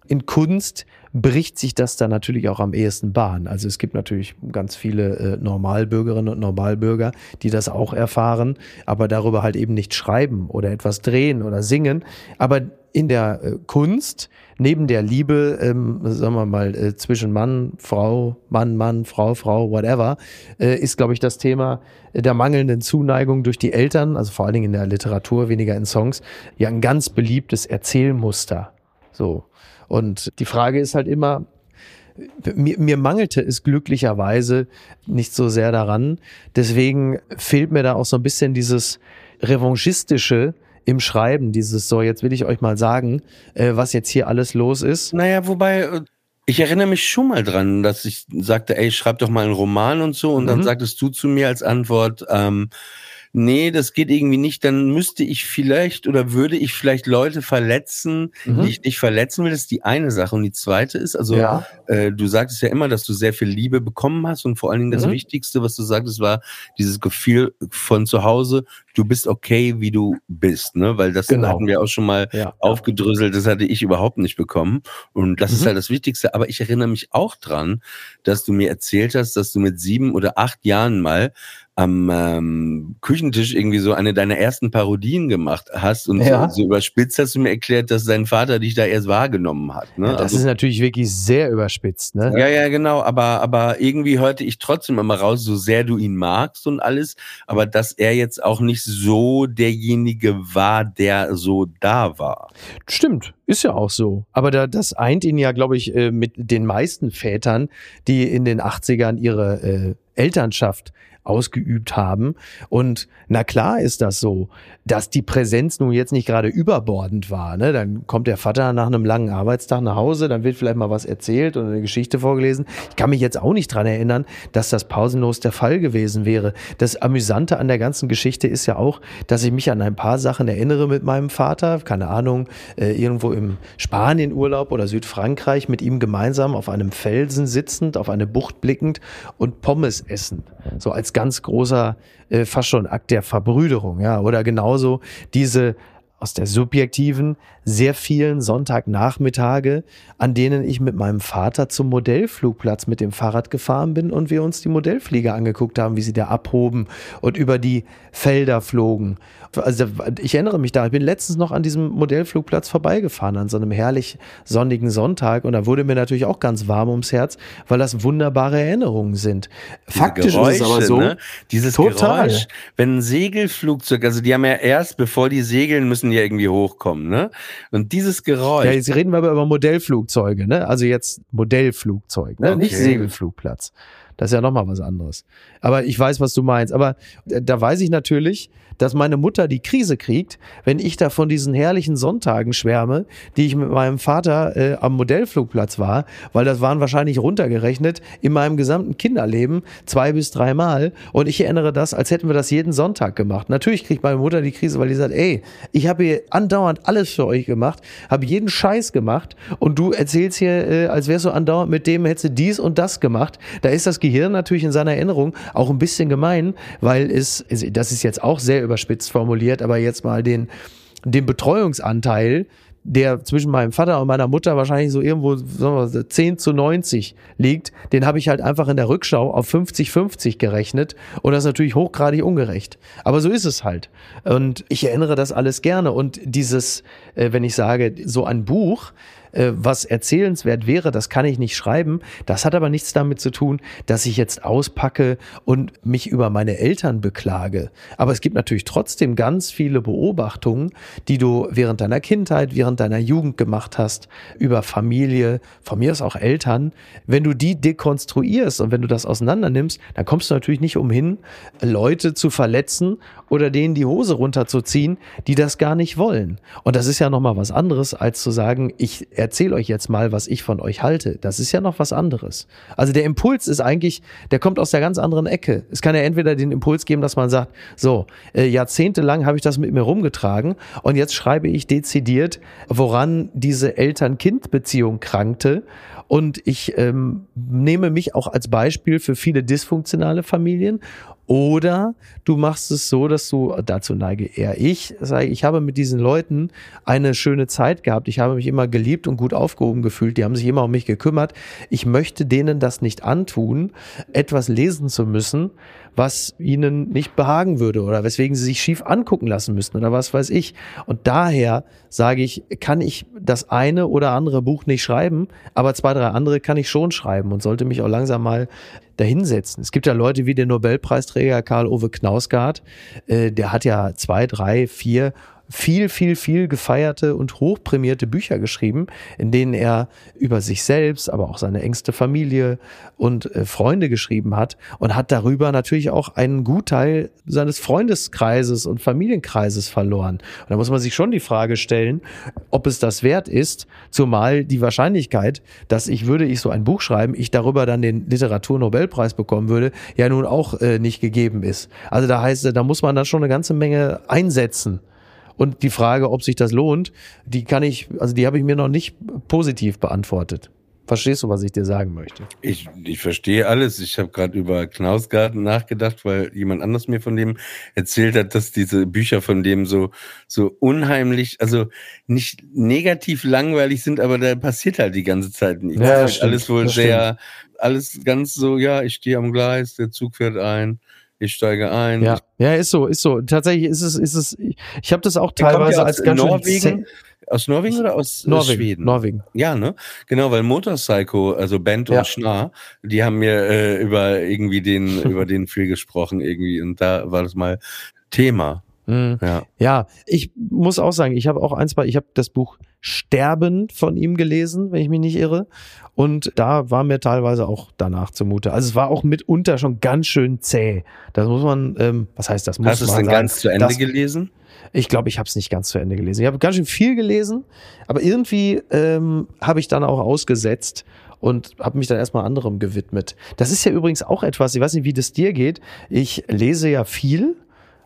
in Kunst bricht sich das dann natürlich auch am ehesten Bahn. Also es gibt natürlich ganz viele äh, Normalbürgerinnen und Normalbürger, die das auch erfahren, aber darüber halt eben nicht schreiben oder etwas drehen oder singen. Aber in der äh, Kunst, neben der Liebe, ähm, sagen wir mal, äh, zwischen Mann, Frau, Mann, Mann, Frau, Frau, whatever, äh, ist, glaube ich, das Thema der mangelnden Zuneigung durch die Eltern, also vor allen Dingen in der Literatur, weniger in Songs, ja ein ganz beliebtes Erzählmuster. So. Und die Frage ist halt immer, mir, mir mangelte es glücklicherweise nicht so sehr daran. Deswegen fehlt mir da auch so ein bisschen dieses revanchistische im Schreiben, dieses so, jetzt will ich euch mal sagen, äh, was jetzt hier alles los ist. Naja, wobei, äh, ich erinnere mich schon mal dran, dass ich sagte, ey, schreib doch mal einen Roman und so. Und mhm. dann sagtest du zu mir als Antwort, ähm, nee, das geht irgendwie nicht, dann müsste ich vielleicht oder würde ich vielleicht Leute verletzen, mhm. die ich nicht verletzen will. Das ist die eine Sache. Und die zweite ist, also ja. äh, du sagtest ja immer, dass du sehr viel Liebe bekommen hast und vor allen Dingen das mhm. Wichtigste, was du sagtest, war dieses Gefühl von zu Hause, du bist okay, wie du bist, ne? Weil das genau. hatten wir auch schon mal ja. aufgedröselt, das hatte ich überhaupt nicht bekommen. Und das mhm. ist halt das Wichtigste. Aber ich erinnere mich auch dran, dass du mir erzählt hast, dass du mit sieben oder acht Jahren mal am ähm, Küchentisch irgendwie so eine deiner ersten Parodien gemacht hast und ja. so, so, überspitzt hast du mir erklärt, dass dein Vater dich da erst wahrgenommen hat. Ne? Ja, das also, ist natürlich wirklich sehr überspitzt. Ne? Ja, ja, genau. Aber, aber irgendwie hörte ich trotzdem immer raus, so sehr du ihn magst und alles, aber dass er jetzt auch nicht so derjenige war, der so da war. Stimmt, ist ja auch so. Aber da, das eint ihn ja, glaube ich, äh, mit den meisten Vätern, die in den 80ern ihre äh, Elternschaft ausgeübt haben. Und na klar ist das so, dass die Präsenz nun jetzt nicht gerade überbordend war. Ne? Dann kommt der Vater nach einem langen Arbeitstag nach Hause, dann wird vielleicht mal was erzählt oder eine Geschichte vorgelesen. Ich kann mich jetzt auch nicht dran erinnern, dass das pausenlos der Fall gewesen wäre. Das Amüsante an der ganzen Geschichte ist ja auch, dass ich mich an ein paar Sachen erinnere mit meinem Vater. Keine Ahnung, äh, irgendwo im Spanienurlaub oder Südfrankreich mit ihm gemeinsam auf einem Felsen sitzend, auf eine Bucht blickend und Pommes essen. So als ganz großer, äh, fast schon Akt der Verbrüderung, ja. Oder genauso diese aus der subjektiven, sehr vielen Sonntagnachmittage, an denen ich mit meinem Vater zum Modellflugplatz mit dem Fahrrad gefahren bin und wir uns die Modellflieger angeguckt haben, wie sie da abhoben und über die Felder flogen. Also ich erinnere mich da, ich bin letztens noch an diesem Modellflugplatz vorbeigefahren, an so einem herrlich sonnigen Sonntag und da wurde mir natürlich auch ganz warm ums Herz, weil das wunderbare Erinnerungen sind. Faktisch Geräusche, ist es aber so. Ne? Dieses total. Geräusch, wenn ein Segelflugzeug, also die haben ja erst, bevor die segeln, müssen ja irgendwie hochkommen, ne? Und dieses Geräusch. Ja, jetzt reden wir aber über Modellflugzeuge, ne? Also jetzt Modellflugzeug, ne? Okay. Nicht Segelflugplatz. Das ist ja nochmal was anderes. Aber ich weiß, was du meinst. Aber äh, da weiß ich natürlich, dass meine Mutter die Krise kriegt, wenn ich da von diesen herrlichen Sonntagen schwärme, die ich mit meinem Vater äh, am Modellflugplatz war, weil das waren wahrscheinlich runtergerechnet in meinem gesamten Kinderleben zwei bis dreimal. Und ich erinnere das, als hätten wir das jeden Sonntag gemacht. Natürlich kriegt meine Mutter die Krise, weil die sagt, ey, ich habe hier andauernd alles für euch gemacht, habe jeden Scheiß gemacht und du erzählst hier, äh, als wärst du andauernd mit dem, hättest du dies und das gemacht. Da ist das Gehirn natürlich in seiner Erinnerung auch ein bisschen gemein, weil es, das ist jetzt auch sehr überspitzt formuliert, aber jetzt mal den, den Betreuungsanteil, der zwischen meinem Vater und meiner Mutter wahrscheinlich so irgendwo sagen wir, 10 zu 90 liegt, den habe ich halt einfach in der Rückschau auf 50-50 gerechnet und das ist natürlich hochgradig ungerecht. Aber so ist es halt. Und ich erinnere das alles gerne und dieses, äh, wenn ich sage, so ein Buch, äh, was erzählenswert wäre, das kann ich nicht schreiben. Das hat aber nichts damit zu tun, dass ich jetzt auspacke und mich über meine Eltern beklage. Aber es gibt natürlich trotzdem ganz viele Beobachtungen, die du während deiner Kindheit, während deiner Jugend gemacht hast, über Familie, von mir aus auch Eltern. Wenn du die dekonstruierst und wenn du das auseinander nimmst, dann kommst du natürlich nicht umhin, Leute zu verletzen oder denen die Hose runterzuziehen, die das gar nicht wollen. Und das ist ja nochmal was anderes, als zu sagen, ich erzähle euch jetzt mal, was ich von euch halte. Das ist ja noch was anderes. Also der Impuls ist eigentlich, der kommt aus der ganz anderen Ecke. Es kann ja entweder den Impuls geben, dass man sagt, so, äh, jahrzehntelang habe ich das mit mir rumgetragen und jetzt schreibe ich dezidiert, woran diese Eltern-Kind-Beziehung krankte und ich ähm, nehme mich auch als Beispiel für viele dysfunktionale Familien oder du machst es so, dass du, dazu neige eher ich, sage, ich habe mit diesen Leuten eine schöne Zeit gehabt. Ich habe mich immer geliebt und gut aufgehoben gefühlt. Die haben sich immer um mich gekümmert. Ich möchte denen das nicht antun, etwas lesen zu müssen, was ihnen nicht behagen würde oder weswegen sie sich schief angucken lassen müssten oder was weiß ich. Und daher sage ich, kann ich das eine oder andere Buch nicht schreiben, aber zwei, drei andere kann ich schon schreiben und sollte mich auch langsam mal dahinsetzen. Es gibt ja Leute wie der Nobelpreisträger Karl Ove Knausgard, äh, der hat ja zwei, drei, vier viel, viel, viel gefeierte und hochprämierte Bücher geschrieben, in denen er über sich selbst, aber auch seine engste Familie und äh, Freunde geschrieben hat und hat darüber natürlich auch einen Gutteil seines Freundeskreises und Familienkreises verloren. Und da muss man sich schon die Frage stellen, ob es das wert ist, zumal die Wahrscheinlichkeit, dass ich würde ich so ein Buch schreiben, ich darüber dann den Literaturnobelpreis bekommen würde, ja nun auch äh, nicht gegeben ist. Also da heißt, da muss man dann schon eine ganze Menge einsetzen und die Frage, ob sich das lohnt, die kann ich, also die habe ich mir noch nicht positiv beantwortet. Verstehst du, was ich dir sagen möchte? Ich, ich verstehe alles. Ich habe gerade über Knausgarten nachgedacht, weil jemand anders mir von dem erzählt hat, dass diese Bücher von dem so, so unheimlich, also nicht negativ langweilig sind, aber da passiert halt die ganze Zeit nichts. Ja, halt alles wohl sehr, alles ganz so, ja, ich stehe am Gleis, der Zug fährt ein ich steige ein. Ja, ja, ist so, ist so. Tatsächlich ist es, ist es, ich habe das auch teilweise als ganz Norwegen, aus Norwegen oder aus Norwegen, Schweden? Norwegen. Ja, ne? Genau, weil Motorpsycho, also Bent und ja. Schnarr, die haben mir äh, über irgendwie den, über den viel gesprochen irgendwie und da war das mal Thema. Mhm. Ja. ja, ich muss auch sagen, ich habe auch eins, ich habe das Buch Sterben von ihm gelesen, wenn ich mich nicht irre. Und da war mir teilweise auch danach zumute. Also es war auch mitunter schon ganz schön zäh. Das muss man, ähm, was heißt das? Muss Hast du es denn sagen, ganz zu Ende das, gelesen? Ich glaube, ich habe es nicht ganz zu Ende gelesen. Ich habe ganz schön viel gelesen, aber irgendwie ähm, habe ich dann auch ausgesetzt und habe mich dann erstmal anderem gewidmet. Das ist ja übrigens auch etwas, ich weiß nicht, wie das dir geht. Ich lese ja viel,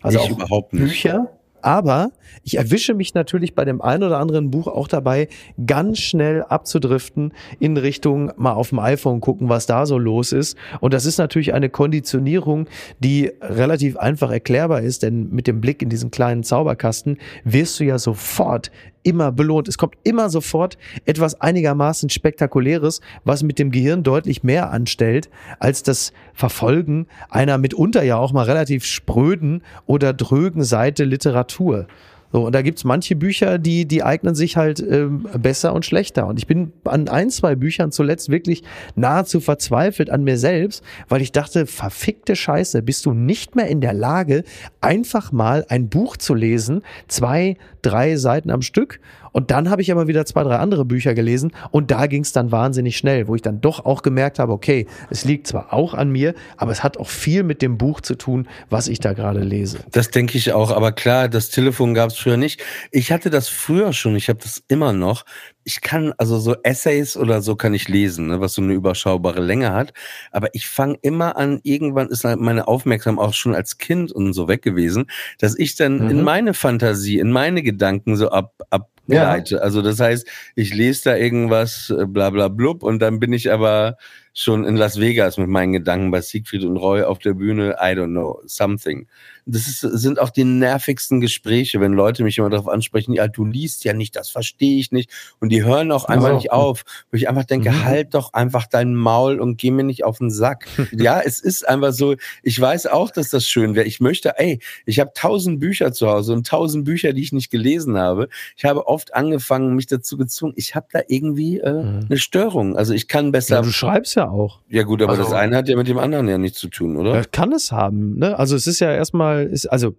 also ich auch Bücher Aber ich erwische mich natürlich bei dem einen oder anderen Buch auch dabei, ganz schnell abzudriften in Richtung mal auf dem iPhone gucken, was da so los ist. Und das ist natürlich eine Konditionierung, die relativ einfach erklärbar ist, denn mit dem Blick in diesen kleinen Zauberkasten wirst du ja sofort immer belohnt. Es kommt immer sofort etwas einigermaßen Spektakuläres, was mit dem Gehirn deutlich mehr anstellt, als das Verfolgen einer mitunter ja auch mal relativ spröden oder drögen Seite Literatur. So, und da gibt's manche Bücher, die, die eignen sich halt ähm, besser und schlechter. Und ich bin an ein, zwei Büchern zuletzt wirklich nahezu verzweifelt an mir selbst, weil ich dachte, verfickte Scheiße, bist du nicht mehr in der Lage, einfach mal ein Buch zu lesen, zwei, drei Seiten am Stück und dann habe ich aber wieder zwei, drei andere Bücher gelesen und da ging es dann wahnsinnig schnell, wo ich dann doch auch gemerkt habe, okay, es liegt zwar auch an mir, aber es hat auch viel mit dem Buch zu tun, was ich da gerade lese. Das denke ich auch, aber klar, das Telefon gab es früher nicht. Ich hatte das früher schon, ich habe das immer noch. Ich kann, also so Essays oder so kann ich lesen, ne, was so eine überschaubare Länge hat. Aber ich fange immer an, irgendwann ist halt meine Aufmerksamkeit auch schon als Kind und so weg gewesen, dass ich dann mhm. in meine Fantasie, in meine Gedanken so ab, ab begleite. Ja. Also das heißt, ich lese da irgendwas, äh, bla bla blub, und dann bin ich aber schon in Las Vegas mit meinen Gedanken bei Siegfried und Roy auf der Bühne, I don't know, something das ist, sind auch die nervigsten Gespräche, wenn Leute mich immer darauf ansprechen, ja, du liest ja nicht, das verstehe ich nicht. Und die hören auch einfach oh. nicht auf. Wo ich einfach denke, mhm. halt doch einfach dein Maul und geh mir nicht auf den Sack. ja, es ist einfach so, ich weiß auch, dass das schön wäre. Ich möchte, ey, ich habe tausend Bücher zu Hause und tausend Bücher, die ich nicht gelesen habe. Ich habe oft angefangen, mich dazu gezwungen, ich habe da irgendwie äh, mhm. eine Störung. Also ich kann besser. Ja, du schreibst ja auch. Ja gut, aber also, das eine hat ja mit dem anderen ja nichts zu tun, oder? Kann es haben. Ne? Also es ist ja erstmal mal, ist, also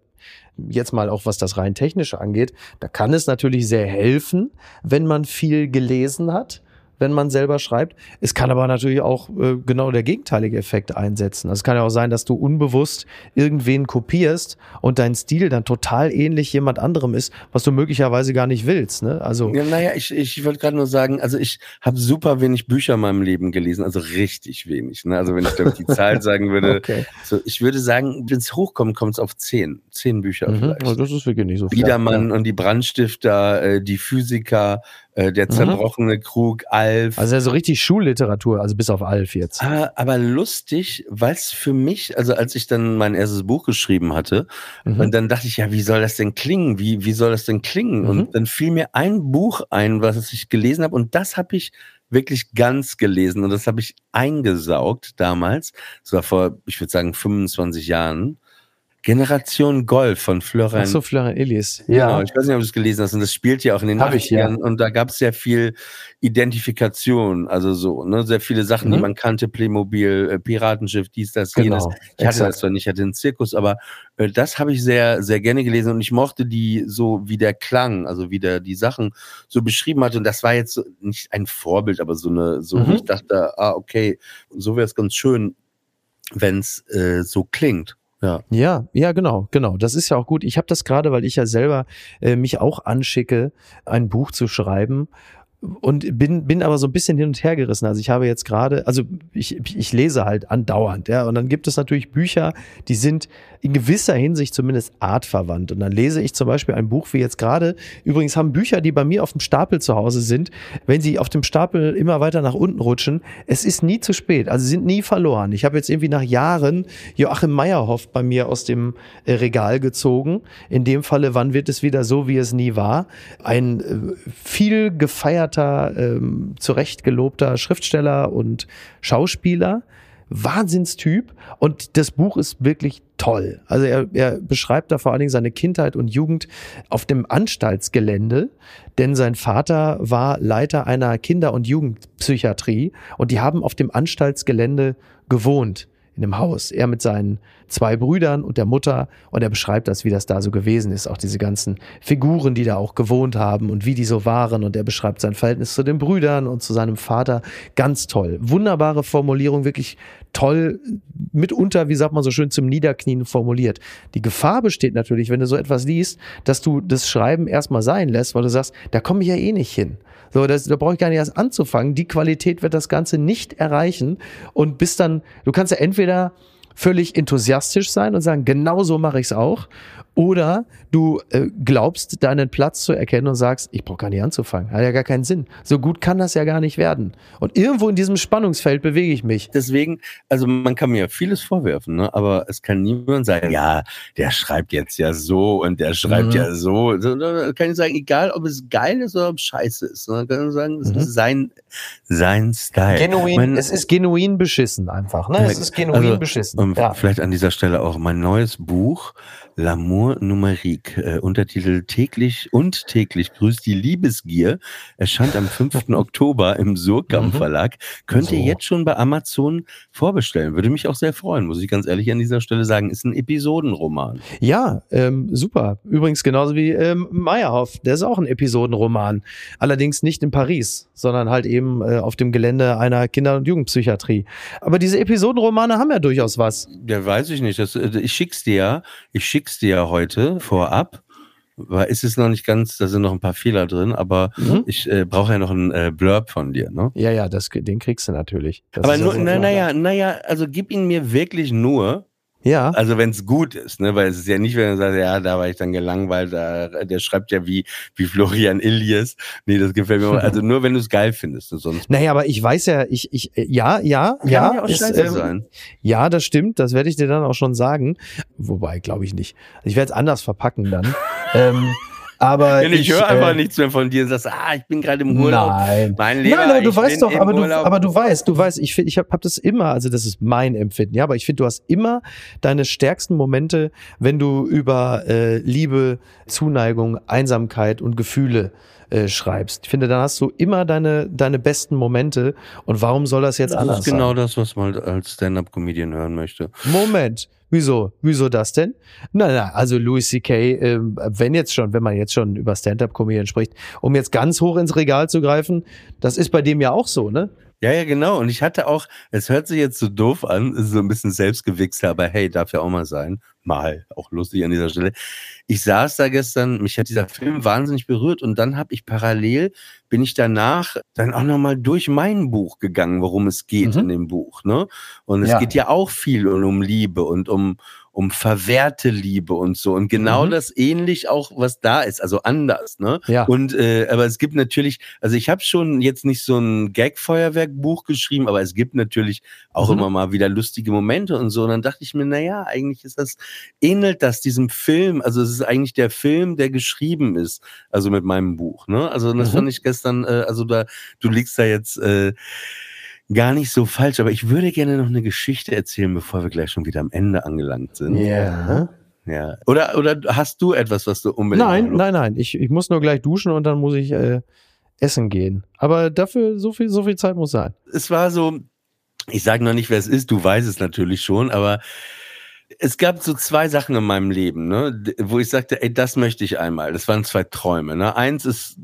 jetzt mal auch was das rein technische angeht, da kann es natürlich sehr helfen, wenn man viel gelesen hat wenn man selber schreibt. Es kann aber natürlich auch äh, genau der gegenteilige Effekt einsetzen. Also es kann ja auch sein, dass du unbewusst irgendwen kopierst und dein Stil dann total ähnlich jemand anderem ist, was du möglicherweise gar nicht willst. Ne? Also ja, naja, ich, ich wollte gerade nur sagen, also ich habe super wenig Bücher in meinem Leben gelesen, also richtig wenig. Ne? Also wenn ich da die Zahl sagen würde, okay. so, ich würde sagen, wenn es hochkommt, kommt es auf zehn, zehn Bücher mhm, vielleicht. Also das ist wirklich nicht so viel. Biedermann ja. und die Brandstifter, äh, die Physiker, äh, der mhm. zerbrochene mhm. Krug, Alf. Also ja so richtig Schulliteratur, also bis auf Alf jetzt. Aber, aber lustig, weil es für mich, also als ich dann mein erstes Buch geschrieben hatte, mhm. und dann dachte ich, ja, wie soll das denn klingen? Wie, wie soll das denn klingen? Mhm. Und dann fiel mir ein Buch ein, was ich gelesen habe, und das habe ich wirklich ganz gelesen und das habe ich eingesaugt damals. Das war vor, ich würde sagen, 25 Jahren. Generation Golf von Florian. Ach so, Florian Illis. Ja. Genau, ich weiß nicht, ob du es gelesen hast. Und das spielt ja auch in den Hab 80ern. Ja. Und da gab es sehr viel Identifikation. Also so, ne, sehr viele Sachen, mhm. die man kannte. Playmobil, äh, Piratenschiff, dies, das, genau. jenes. Ich Exakt. hatte das zwar nicht, ich hatte einen Zirkus, aber äh, das habe ich sehr, sehr gerne gelesen. Und ich mochte die so, wie der Klang, also wie der die Sachen so beschrieben hat. Und das war jetzt so, nicht ein Vorbild, aber so eine, so, mhm. ich dachte, ah, okay, so wäre es ganz schön, wenn es äh, so klingt. Ja. ja, ja, genau, genau. Das ist ja auch gut. Ich habe das gerade, weil ich ja selber äh, mich auch anschicke, ein Buch zu schreiben und bin, bin aber so ein bisschen hin und her gerissen. Also ich habe jetzt gerade, also ich, ich lese halt andauernd, ja, und dann gibt es natürlich Bücher, die sind in gewisser Hinsicht zumindest artverwandt. Und dann lese ich zum Beispiel ein Buch wie jetzt gerade. Übrigens haben Bücher, die bei mir auf dem Stapel zu Hause sind, wenn sie auf dem Stapel immer weiter nach unten rutschen, es ist nie zu spät, also sie sind nie verloren. Ich habe jetzt irgendwie nach Jahren Joachim Meyerhoff bei mir aus dem äh, Regal gezogen. In dem Falle, wann wird es wieder so, wie es nie war? Ein äh, viel gefeierter begnadeter, ähm, zurecht gelobter Schriftsteller und Schauspieler. Wahnsinnstyp und das Buch ist wirklich toll. Also er, er beschreibt da vor allen Dingen seine Kindheit und Jugend auf dem Anstaltsgelände, denn sein Vater war Leiter einer Kinder- und Jugendpsychiatrie und die haben auf dem Anstaltsgelände gewohnt in dem Haus. Er mit seinen zwei Brüdern und der Mutter und er beschreibt das, wie das da so gewesen ist. Auch diese ganzen Figuren, die da auch gewohnt haben und wie die so waren. Und er beschreibt sein Verhältnis zu den Brüdern und zu seinem Vater. Ganz toll. Wunderbare Formulierung, wirklich toll, mitunter, wie sagt man so schön, zum Niederknien formuliert. Die Gefahr besteht natürlich, wenn du so etwas liest, dass du das Schreiben erstmal sein lässt, weil du sagst, da komme ich ja eh nicht hin. So, das, da brauche ich gar nicht erst anzufangen. Die Qualität wird das Ganze nicht erreichen. Und bis dann, du kannst ja entweder völlig enthusiastisch sein und sagen, genau so mache ich es auch. Oder du äh, glaubst, deinen Platz zu erkennen und sagst, ich brauche gar nicht anzufangen. Hat ja gar keinen Sinn. So gut kann das ja gar nicht werden. Und irgendwo in diesem Spannungsfeld bewege ich mich. Deswegen, also man kann mir ja vieles vorwerfen, ne? aber es kann niemand sagen, ja, der schreibt jetzt ja so und der schreibt Mhm. ja so. da kann ich sagen, egal ob es geil ist oder ob es scheiße ist. Ne? Kann ich sagen, es Mhm. ist sein, sein Style. Genuin, Mein- es ist genuin beschissen einfach. Ne? Es ist genuin also, beschissen. Und Ja. vielleicht an dieser Stelle auch mein neues Buch L'amour numérique, äh, Untertitel täglich und täglich grüßt die Liebesgier, erscheint am 5. Oktober im Surkamp Mhm. Verlag. Könnt ihr So. jetzt schon bei Amazon vorbestellen. Würde mich auch sehr freuen, muss ich ganz ehrlich an dieser Stelle sagen. Ist ein Episodenroman. Ja, ähm, super. Übrigens genauso wie ähm, Meyerhoff. Der ist auch ein Episodenroman. Allerdings nicht in Paris, sondern halt eben äh, auf dem Gelände einer Kinder- und Jugendpsychiatrie. Aber diese Episodenromane haben ja durchaus was. Ja, weiß ich nicht. Das, äh, ich schick's dir ja. Ich schick's dir ja heute vorab. Weil ist es noch nicht ganz, da sind noch ein paar Fehler drin, aber Mhm. ich äh, brauche ja noch einen äh, Blurb von dir, ne? Ja, ja, das, den kriegst du natürlich. Das Aber ja nur, sehr na, naja, naja, also gib ihn mir wirklich nur, Ja, also wenn es gut ist, ne? Weil es ist ja nicht, wenn du sagst, ja, da war ich dann gelangweilt, da, der schreibt ja wie, wie Florian Illies. Nee, das gefällt mir. Also nur wenn du es geil findest. und Sonst naja, aber ich weiß ja, ich, ich, äh, ja, ja, kann ja, ja auch ist, ähm, sein. ja, das stimmt, das werde ich dir dann auch schon sagen. Wobei, glaube ich nicht. Ich werde es anders verpacken dann. ähm, aber Wenn ich, höre einfach äh, nichts mehr von dir und sagst, ah, ich bin gerade im Urlaub. Nein. Mein Lieber, Nein, aber du ich weißt doch, aber du, aber du weißt, du weißt, ich finde, ich habe hab das immer, also das ist mein Empfinden, ja, aber ich finde, du hast immer deine stärksten Momente, wenn du über äh, Liebe, Zuneigung, Einsamkeit und Gefühle äh, schreibst. Ich finde, dann hast du immer deine, deine besten Momente und warum soll das jetzt das anders ist genau sein? das, was man als Stand-Up-Comedian hören möchte. Moment. Wieso? Wieso das denn? Nein, nein, also Louis C.K., ähm, wenn jetzt schon, wenn man jetzt schon über Stand-Up-Comedian spricht, um jetzt ganz hoch ins Regal zu greifen, das ist bei dem ja auch so, ne? Ja, ja, genau. Und ich hatte auch, es hört sich jetzt so doof an, so ein bisschen selbstgewichst, aber hey, darf ja auch mal sein. Mal, auch lustig an dieser Stelle. Ich saß da gestern, mich hat dieser Film wahnsinnig berührt und dann habe ich parallel, bin ich danach dann auch nochmal durch mein Buch gegangen, worum es geht Mhm. in dem Buch. Ne? Und es Ja. geht ja auch viel um, um Liebe und um, um verwehrte Liebe und so. Und genau Mhm. das ähnlich auch, was da ist, also anders. Ne? Ja. Und äh, aber es gibt natürlich, also ich habe schon jetzt nicht so ein Gag-Feuerwerk-Buch geschrieben, aber es gibt natürlich auch Mhm. immer mal wieder lustige Momente und so. Und dann dachte ich mir, na ja, eigentlich ist das ähnelt das diesem Film. Also es ist eigentlich der Film, der geschrieben ist, also mit meinem Buch. Ne? Also das Mhm. fand ich gestern, äh, also da du liegst da jetzt äh, gar nicht so falsch, aber ich würde gerne noch eine Geschichte erzählen, bevor wir gleich schon wieder am Ende angelangt sind. Ja. Ja. Oder oder hast du etwas, was du unbedingt Nein, nein, nein. Ich, ich muss nur gleich duschen und dann muss ich äh, essen gehen. Aber dafür so viel, so viel Zeit muss sein. es war so, ich sage noch nicht, wer es ist, du weißt es natürlich schon, aber es gab so zwei Sachen in meinem Leben, ne, wo ich sagte, ey, das möchte ich einmal. Das waren zwei Träume. Ne? Eins ist,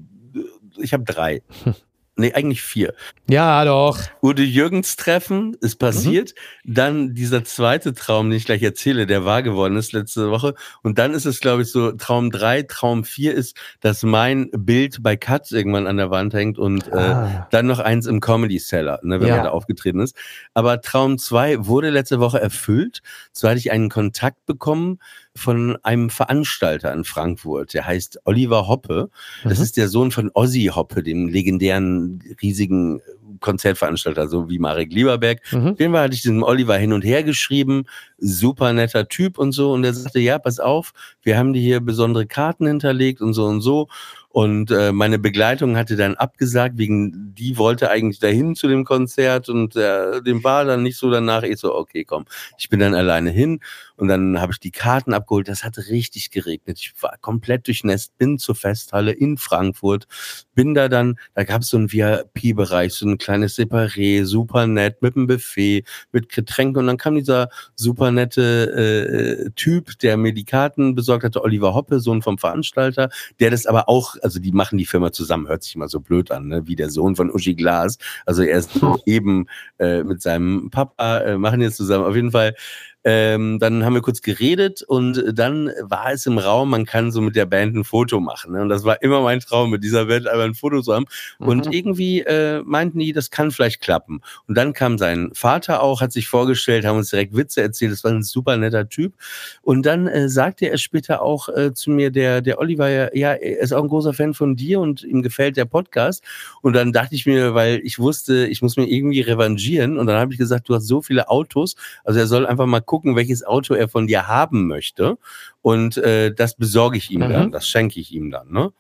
ich habe drei. Nee, eigentlich vier. Ja, doch. Udo Jürgens Treffen ist passiert. Dann dieser zweite Traum, den ich gleich erzähle, der wahr geworden ist letzte Woche. Und dann ist es, glaube ich, so Traum drei, Traum vier ist, dass mein Bild bei Katz irgendwann an der Wand hängt und äh, Ah. dann noch eins im Comedy Cellar, ne, wenn Ja. man da aufgetreten ist. Aber Traum 2 wurde letzte Woche erfüllt. So hatte ich einen Kontakt bekommen von einem Veranstalter in Frankfurt. Der heißt Oliver Hoppe. Das Mhm. ist der Sohn von Ozzy Hoppe, dem legendären, riesigen Konzertveranstalter, so wie Marek Lieberberg. Mhm. Jeden Fall hatte ich diesem Oliver hin und her geschrieben, super netter Typ und so. Und er sagte, ja, pass auf, wir haben dir hier besondere Karten hinterlegt und so und so. Und äh, meine Begleitung hatte dann abgesagt, wegen die wollte eigentlich dahin zu dem Konzert und äh, dem war dann nicht so danach. Ich so, okay, komm, ich bin dann alleine hin und dann habe ich die Karten abgeholt. Das hat richtig geregnet. Ich war komplett durchnässt, bin zur Festhalle in Frankfurt, bin da dann, da gab es so einen VIP-Bereich, so ein kleines Separé, super nett, mit einem Buffet, mit Getränken und dann kam dieser super nette äh, Typ, der mir die Karten besorgt hatte, Oliver Hoppe, Sohn vom Veranstalter, der das aber auch, also die machen die Firma zusammen, hört sich immer so blöd an, ne? wie der Sohn von Uschi Glas. Also er ist eben äh, mit seinem Papa, äh, machen jetzt zusammen. Auf jeden Fall ähm, dann haben wir kurz geredet und dann war es im Raum, man kann so mit der Band ein Foto machen. Ne? Und das war immer mein Traum, mit dieser Band einmal ein Foto zu haben. Mhm. Und irgendwie äh, meinten die, das kann vielleicht klappen. Und dann kam sein Vater auch, hat sich vorgestellt, haben uns direkt Witze erzählt. Das war ein super netter Typ. Und dann äh, sagte er später auch äh, zu mir, der, der Oliver, ja, ja, er ist auch ein großer Fan von dir und ihm gefällt der Podcast. Und dann dachte ich mir, weil ich wusste, ich muss mir irgendwie revanchieren. Und dann habe ich gesagt, du hast so viele Autos. Also er soll einfach mal gucken, welches Auto er von dir haben möchte. Und äh, das besorge ich ihm mhm. dann, das schenke ich ihm dann. Ne?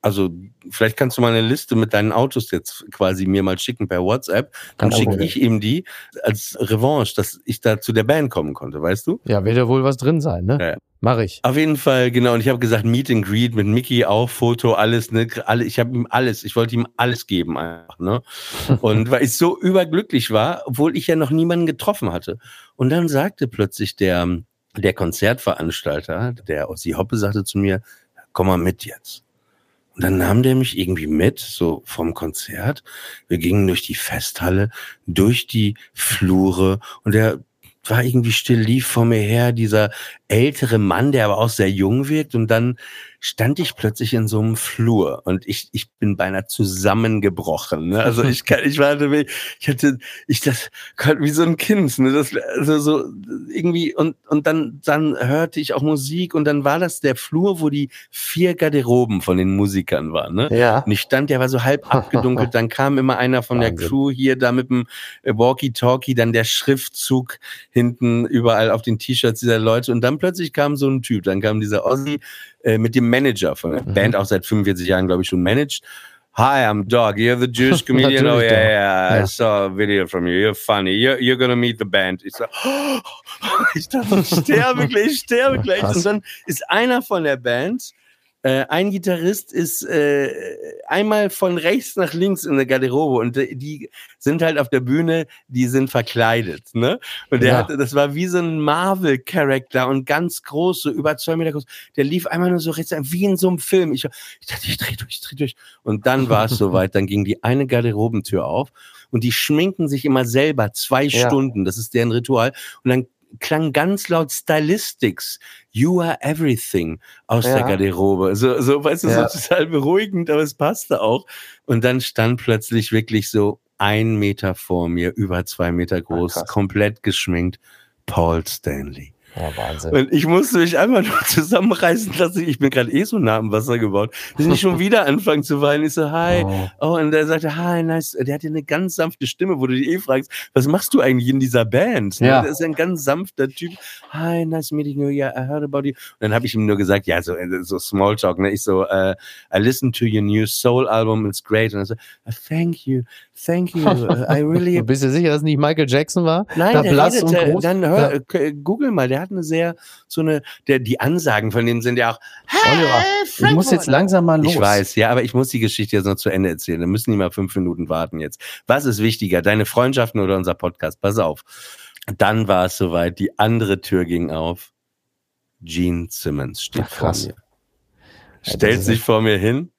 Also vielleicht kannst du mal eine Liste mit deinen Autos jetzt quasi mir mal schicken per WhatsApp. Dann schicke ich ihm die als Revanche, dass ich da zu der Band kommen konnte, weißt du? Ja, wird ja wohl was drin sein, ne? Ja. Mach ich. Auf jeden Fall, genau. Und ich habe gesagt, Meet and Greet mit Mickey auch, Foto, alles, ne? Alle, ich habe ihm alles, ich wollte ihm alles geben einfach, ne? Und weil ich so überglücklich war, obwohl ich ja noch niemanden getroffen hatte. Und dann sagte plötzlich der, der Konzertveranstalter, der Ossi Hoppe, sagte zu mir, komm mal mit jetzt. Und dann nahm der mich irgendwie mit, so vom Konzert. Wir gingen durch die Festhalle, durch die Flure und der war irgendwie still, lief vor mir her, dieser ältere Mann, der aber auch sehr jung wirkt. Und dann stand ich plötzlich in so einem Flur und ich, ich bin beinahe zusammengebrochen. Ne? Also ich kann, ich war, ich hatte, ich das wie so ein Kind, ne? Das, also so irgendwie und und dann dann hörte ich auch Musik und dann war das der Flur, wo die vier Garderoben von den Musikern waren. Ne? Ja. Und ich stand, der war so halb abgedunkelt. dann kam immer einer von Wahnsinn. der Crew hier da mit dem Walkie-Talkie, dann der Schriftzug hinten überall auf den T-Shirts dieser Leute und dann plötzlich kam so ein Typ, dann kam dieser Ossi äh, mit dem Manager von der mhm. Band, auch seit 45 Jahren, glaube ich, schon managed. Hi, I'm Doug. You're the Jewish comedian. oh yeah, yeah, yeah. I saw a video from you. You're funny. You're, you're gonna meet the band. Ich, so, oh, ich dachte, ich sterbe gleich, ich sterbe gleich. Und dann ist einer von der Band äh, ein Gitarrist ist äh, einmal von rechts nach links in der Garderobe und äh, die sind halt auf der Bühne, die sind verkleidet, ne? Und der ja. hatte, das war wie so ein Marvel-Charakter und ganz groß, so über zwei Meter groß. Der lief einmal nur so rechts, wie in so einem Film. Ich, ich dachte, ich dreh durch, ich dreh durch. Und dann war es soweit, dann ging die eine Garderobentür auf und die schminken sich immer selber zwei ja. Stunden. Das ist deren Ritual. Und dann klang ganz laut Stylistics, You are everything aus ja. der Garderobe. So, so, weißt du, ja. so total beruhigend, aber es passte auch. Und dann stand plötzlich wirklich so ein Meter vor mir, über zwei Meter groß, ah, komplett geschminkt, Paul Stanley. Ja, Wahnsinn. Und ich musste mich einfach nur zusammenreißen lassen. Ich bin gerade eh so nah am Wasser gebaut. Dass ich schon wieder anfangen zu weinen. Ich so, hi. Oh. oh, und der sagte, hi, nice. Der hat ja eine ganz sanfte Stimme, wo du dich eh fragst, was machst du eigentlich in dieser Band? Ja. Der ist ein ganz sanfter Typ. Hi, nice meeting you. Yeah, I heard about you. Und dann habe ich ihm nur gesagt, ja, so, äh, so Smalltalk, ne? Ich so, uh, I listened to your new soul album. It's great. Und er so, uh, thank you. Thank you. I really. Bist du sicher, dass es nicht Michael Jackson war? Nein, da blass und groß. Dann hör, ja. Google mal, der hat eine sehr, so eine, der, die Ansagen von dem sind ja auch, hey, Oliver, ich muss jetzt langsam mal los. Ich weiß, ja, aber ich muss die Geschichte jetzt noch zu Ende erzählen. Da müssen die mal fünf Minuten warten jetzt. Was ist wichtiger, deine Freundschaften oder unser Podcast? Pass auf. Dann war es soweit, die andere Tür ging auf. Gene Simmons steht Ach, vor mir. Stellt sich vor mir hin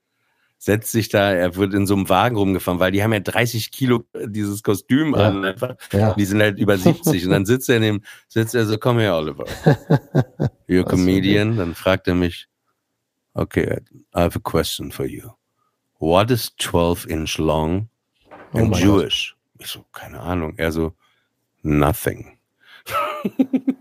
setzt sich da, er wird in so einem Wagen rumgefahren, weil die haben ja 30 Kilo äh, dieses Kostüm ja. an, einfach. Ja. Die sind halt über 70 und dann sitzt er in dem, sitzt er so, komm her, Oliver. You're a comedian. Dann fragt er mich, okay, I have a question for you. What is 12 inch long and oh Jewish? Gott. Ich so, keine Ahnung. Er so, nothing.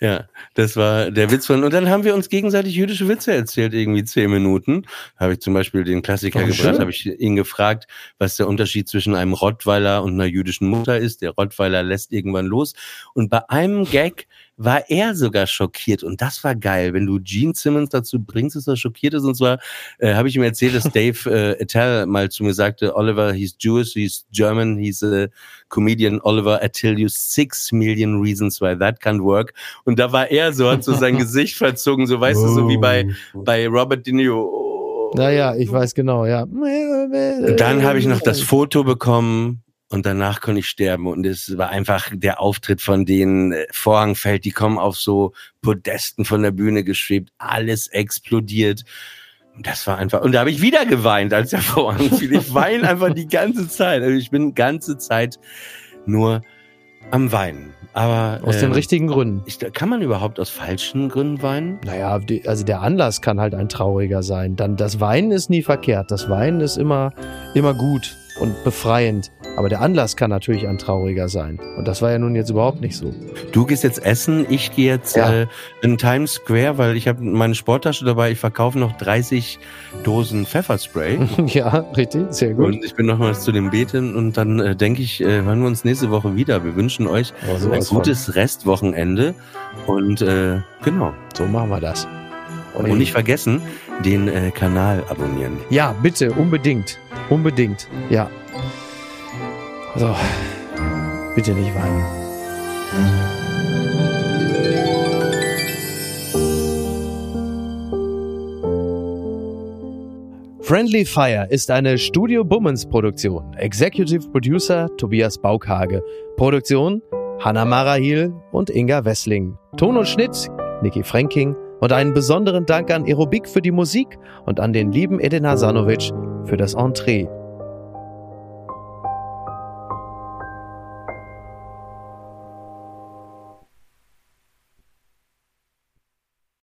Ja, das war der Witz von. Und dann haben wir uns gegenseitig jüdische Witze erzählt, irgendwie zehn Minuten. Habe ich zum Beispiel den Klassiker oh, gebracht, habe ich ihn gefragt, was der Unterschied zwischen einem Rottweiler und einer jüdischen Mutter ist. Der Rottweiler lässt irgendwann los. Und bei einem Gag war er sogar schockiert. Und das war geil. Wenn du Gene Simmons dazu bringst, dass er schockiert ist. Und zwar äh, habe ich ihm erzählt, dass Dave äh, Attell mal zu mir sagte, Oliver, he's Jewish, he's German, he's a comedian. Oliver, I tell you six million reasons why that can't work. Und da war er so, hat so sein Gesicht verzogen, so weißt oh. du, so wie bei, oh. bei Robert De Niro. Naja, ich weiß genau, ja. Dann habe ich noch das Foto bekommen und danach konnte ich sterben. Und es war einfach der Auftritt von denen, äh, Vorhang fällt, die kommen auf so Podesten von der Bühne geschwebt, alles explodiert. Und das war einfach, und da habe ich wieder geweint, als der Vorhang fiel. Ich weine einfach die ganze Zeit. Also ich bin ganze Zeit nur am Weinen. Aber Aus den ähm, richtigen Gründen. ich, kann man überhaupt aus falschen Gründen weinen? Naja, die, also der Anlass kann halt ein trauriger sein. Dann das Weinen ist nie verkehrt. Das Weinen ist immer, immer gut und befreiend. Aber der Anlass kann natürlich ein trauriger sein. Und das war ja nun jetzt überhaupt nicht so. Du gehst jetzt essen, ich gehe jetzt Ja. äh, in Times Square, weil ich habe meine Sporttasche dabei. Ich verkaufe noch 30 Dosen Pfefferspray. ja, richtig, sehr gut. Und ich bin nochmals zu dem Beten und dann äh, denke ich, äh, hören wir uns nächste Woche wieder. Wir wünschen euch Aber ein sowas von. gutes Restwochenende und äh, genau. So machen wir das. Und nicht vergessen, den äh, Kanal abonnieren. Ja, bitte, unbedingt. Unbedingt. Ja. So. Bitte nicht weinen. Friendly Fire ist eine Studio Bummens Produktion. Executive Producer Tobias Baukhage. Produktion Hanna Marahil und Inga Wessling. Ton und Schnitt Niki Franking. Und einen besonderen Dank an Aerobik für die Musik und an den lieben Edin Hasanovic für das Entree.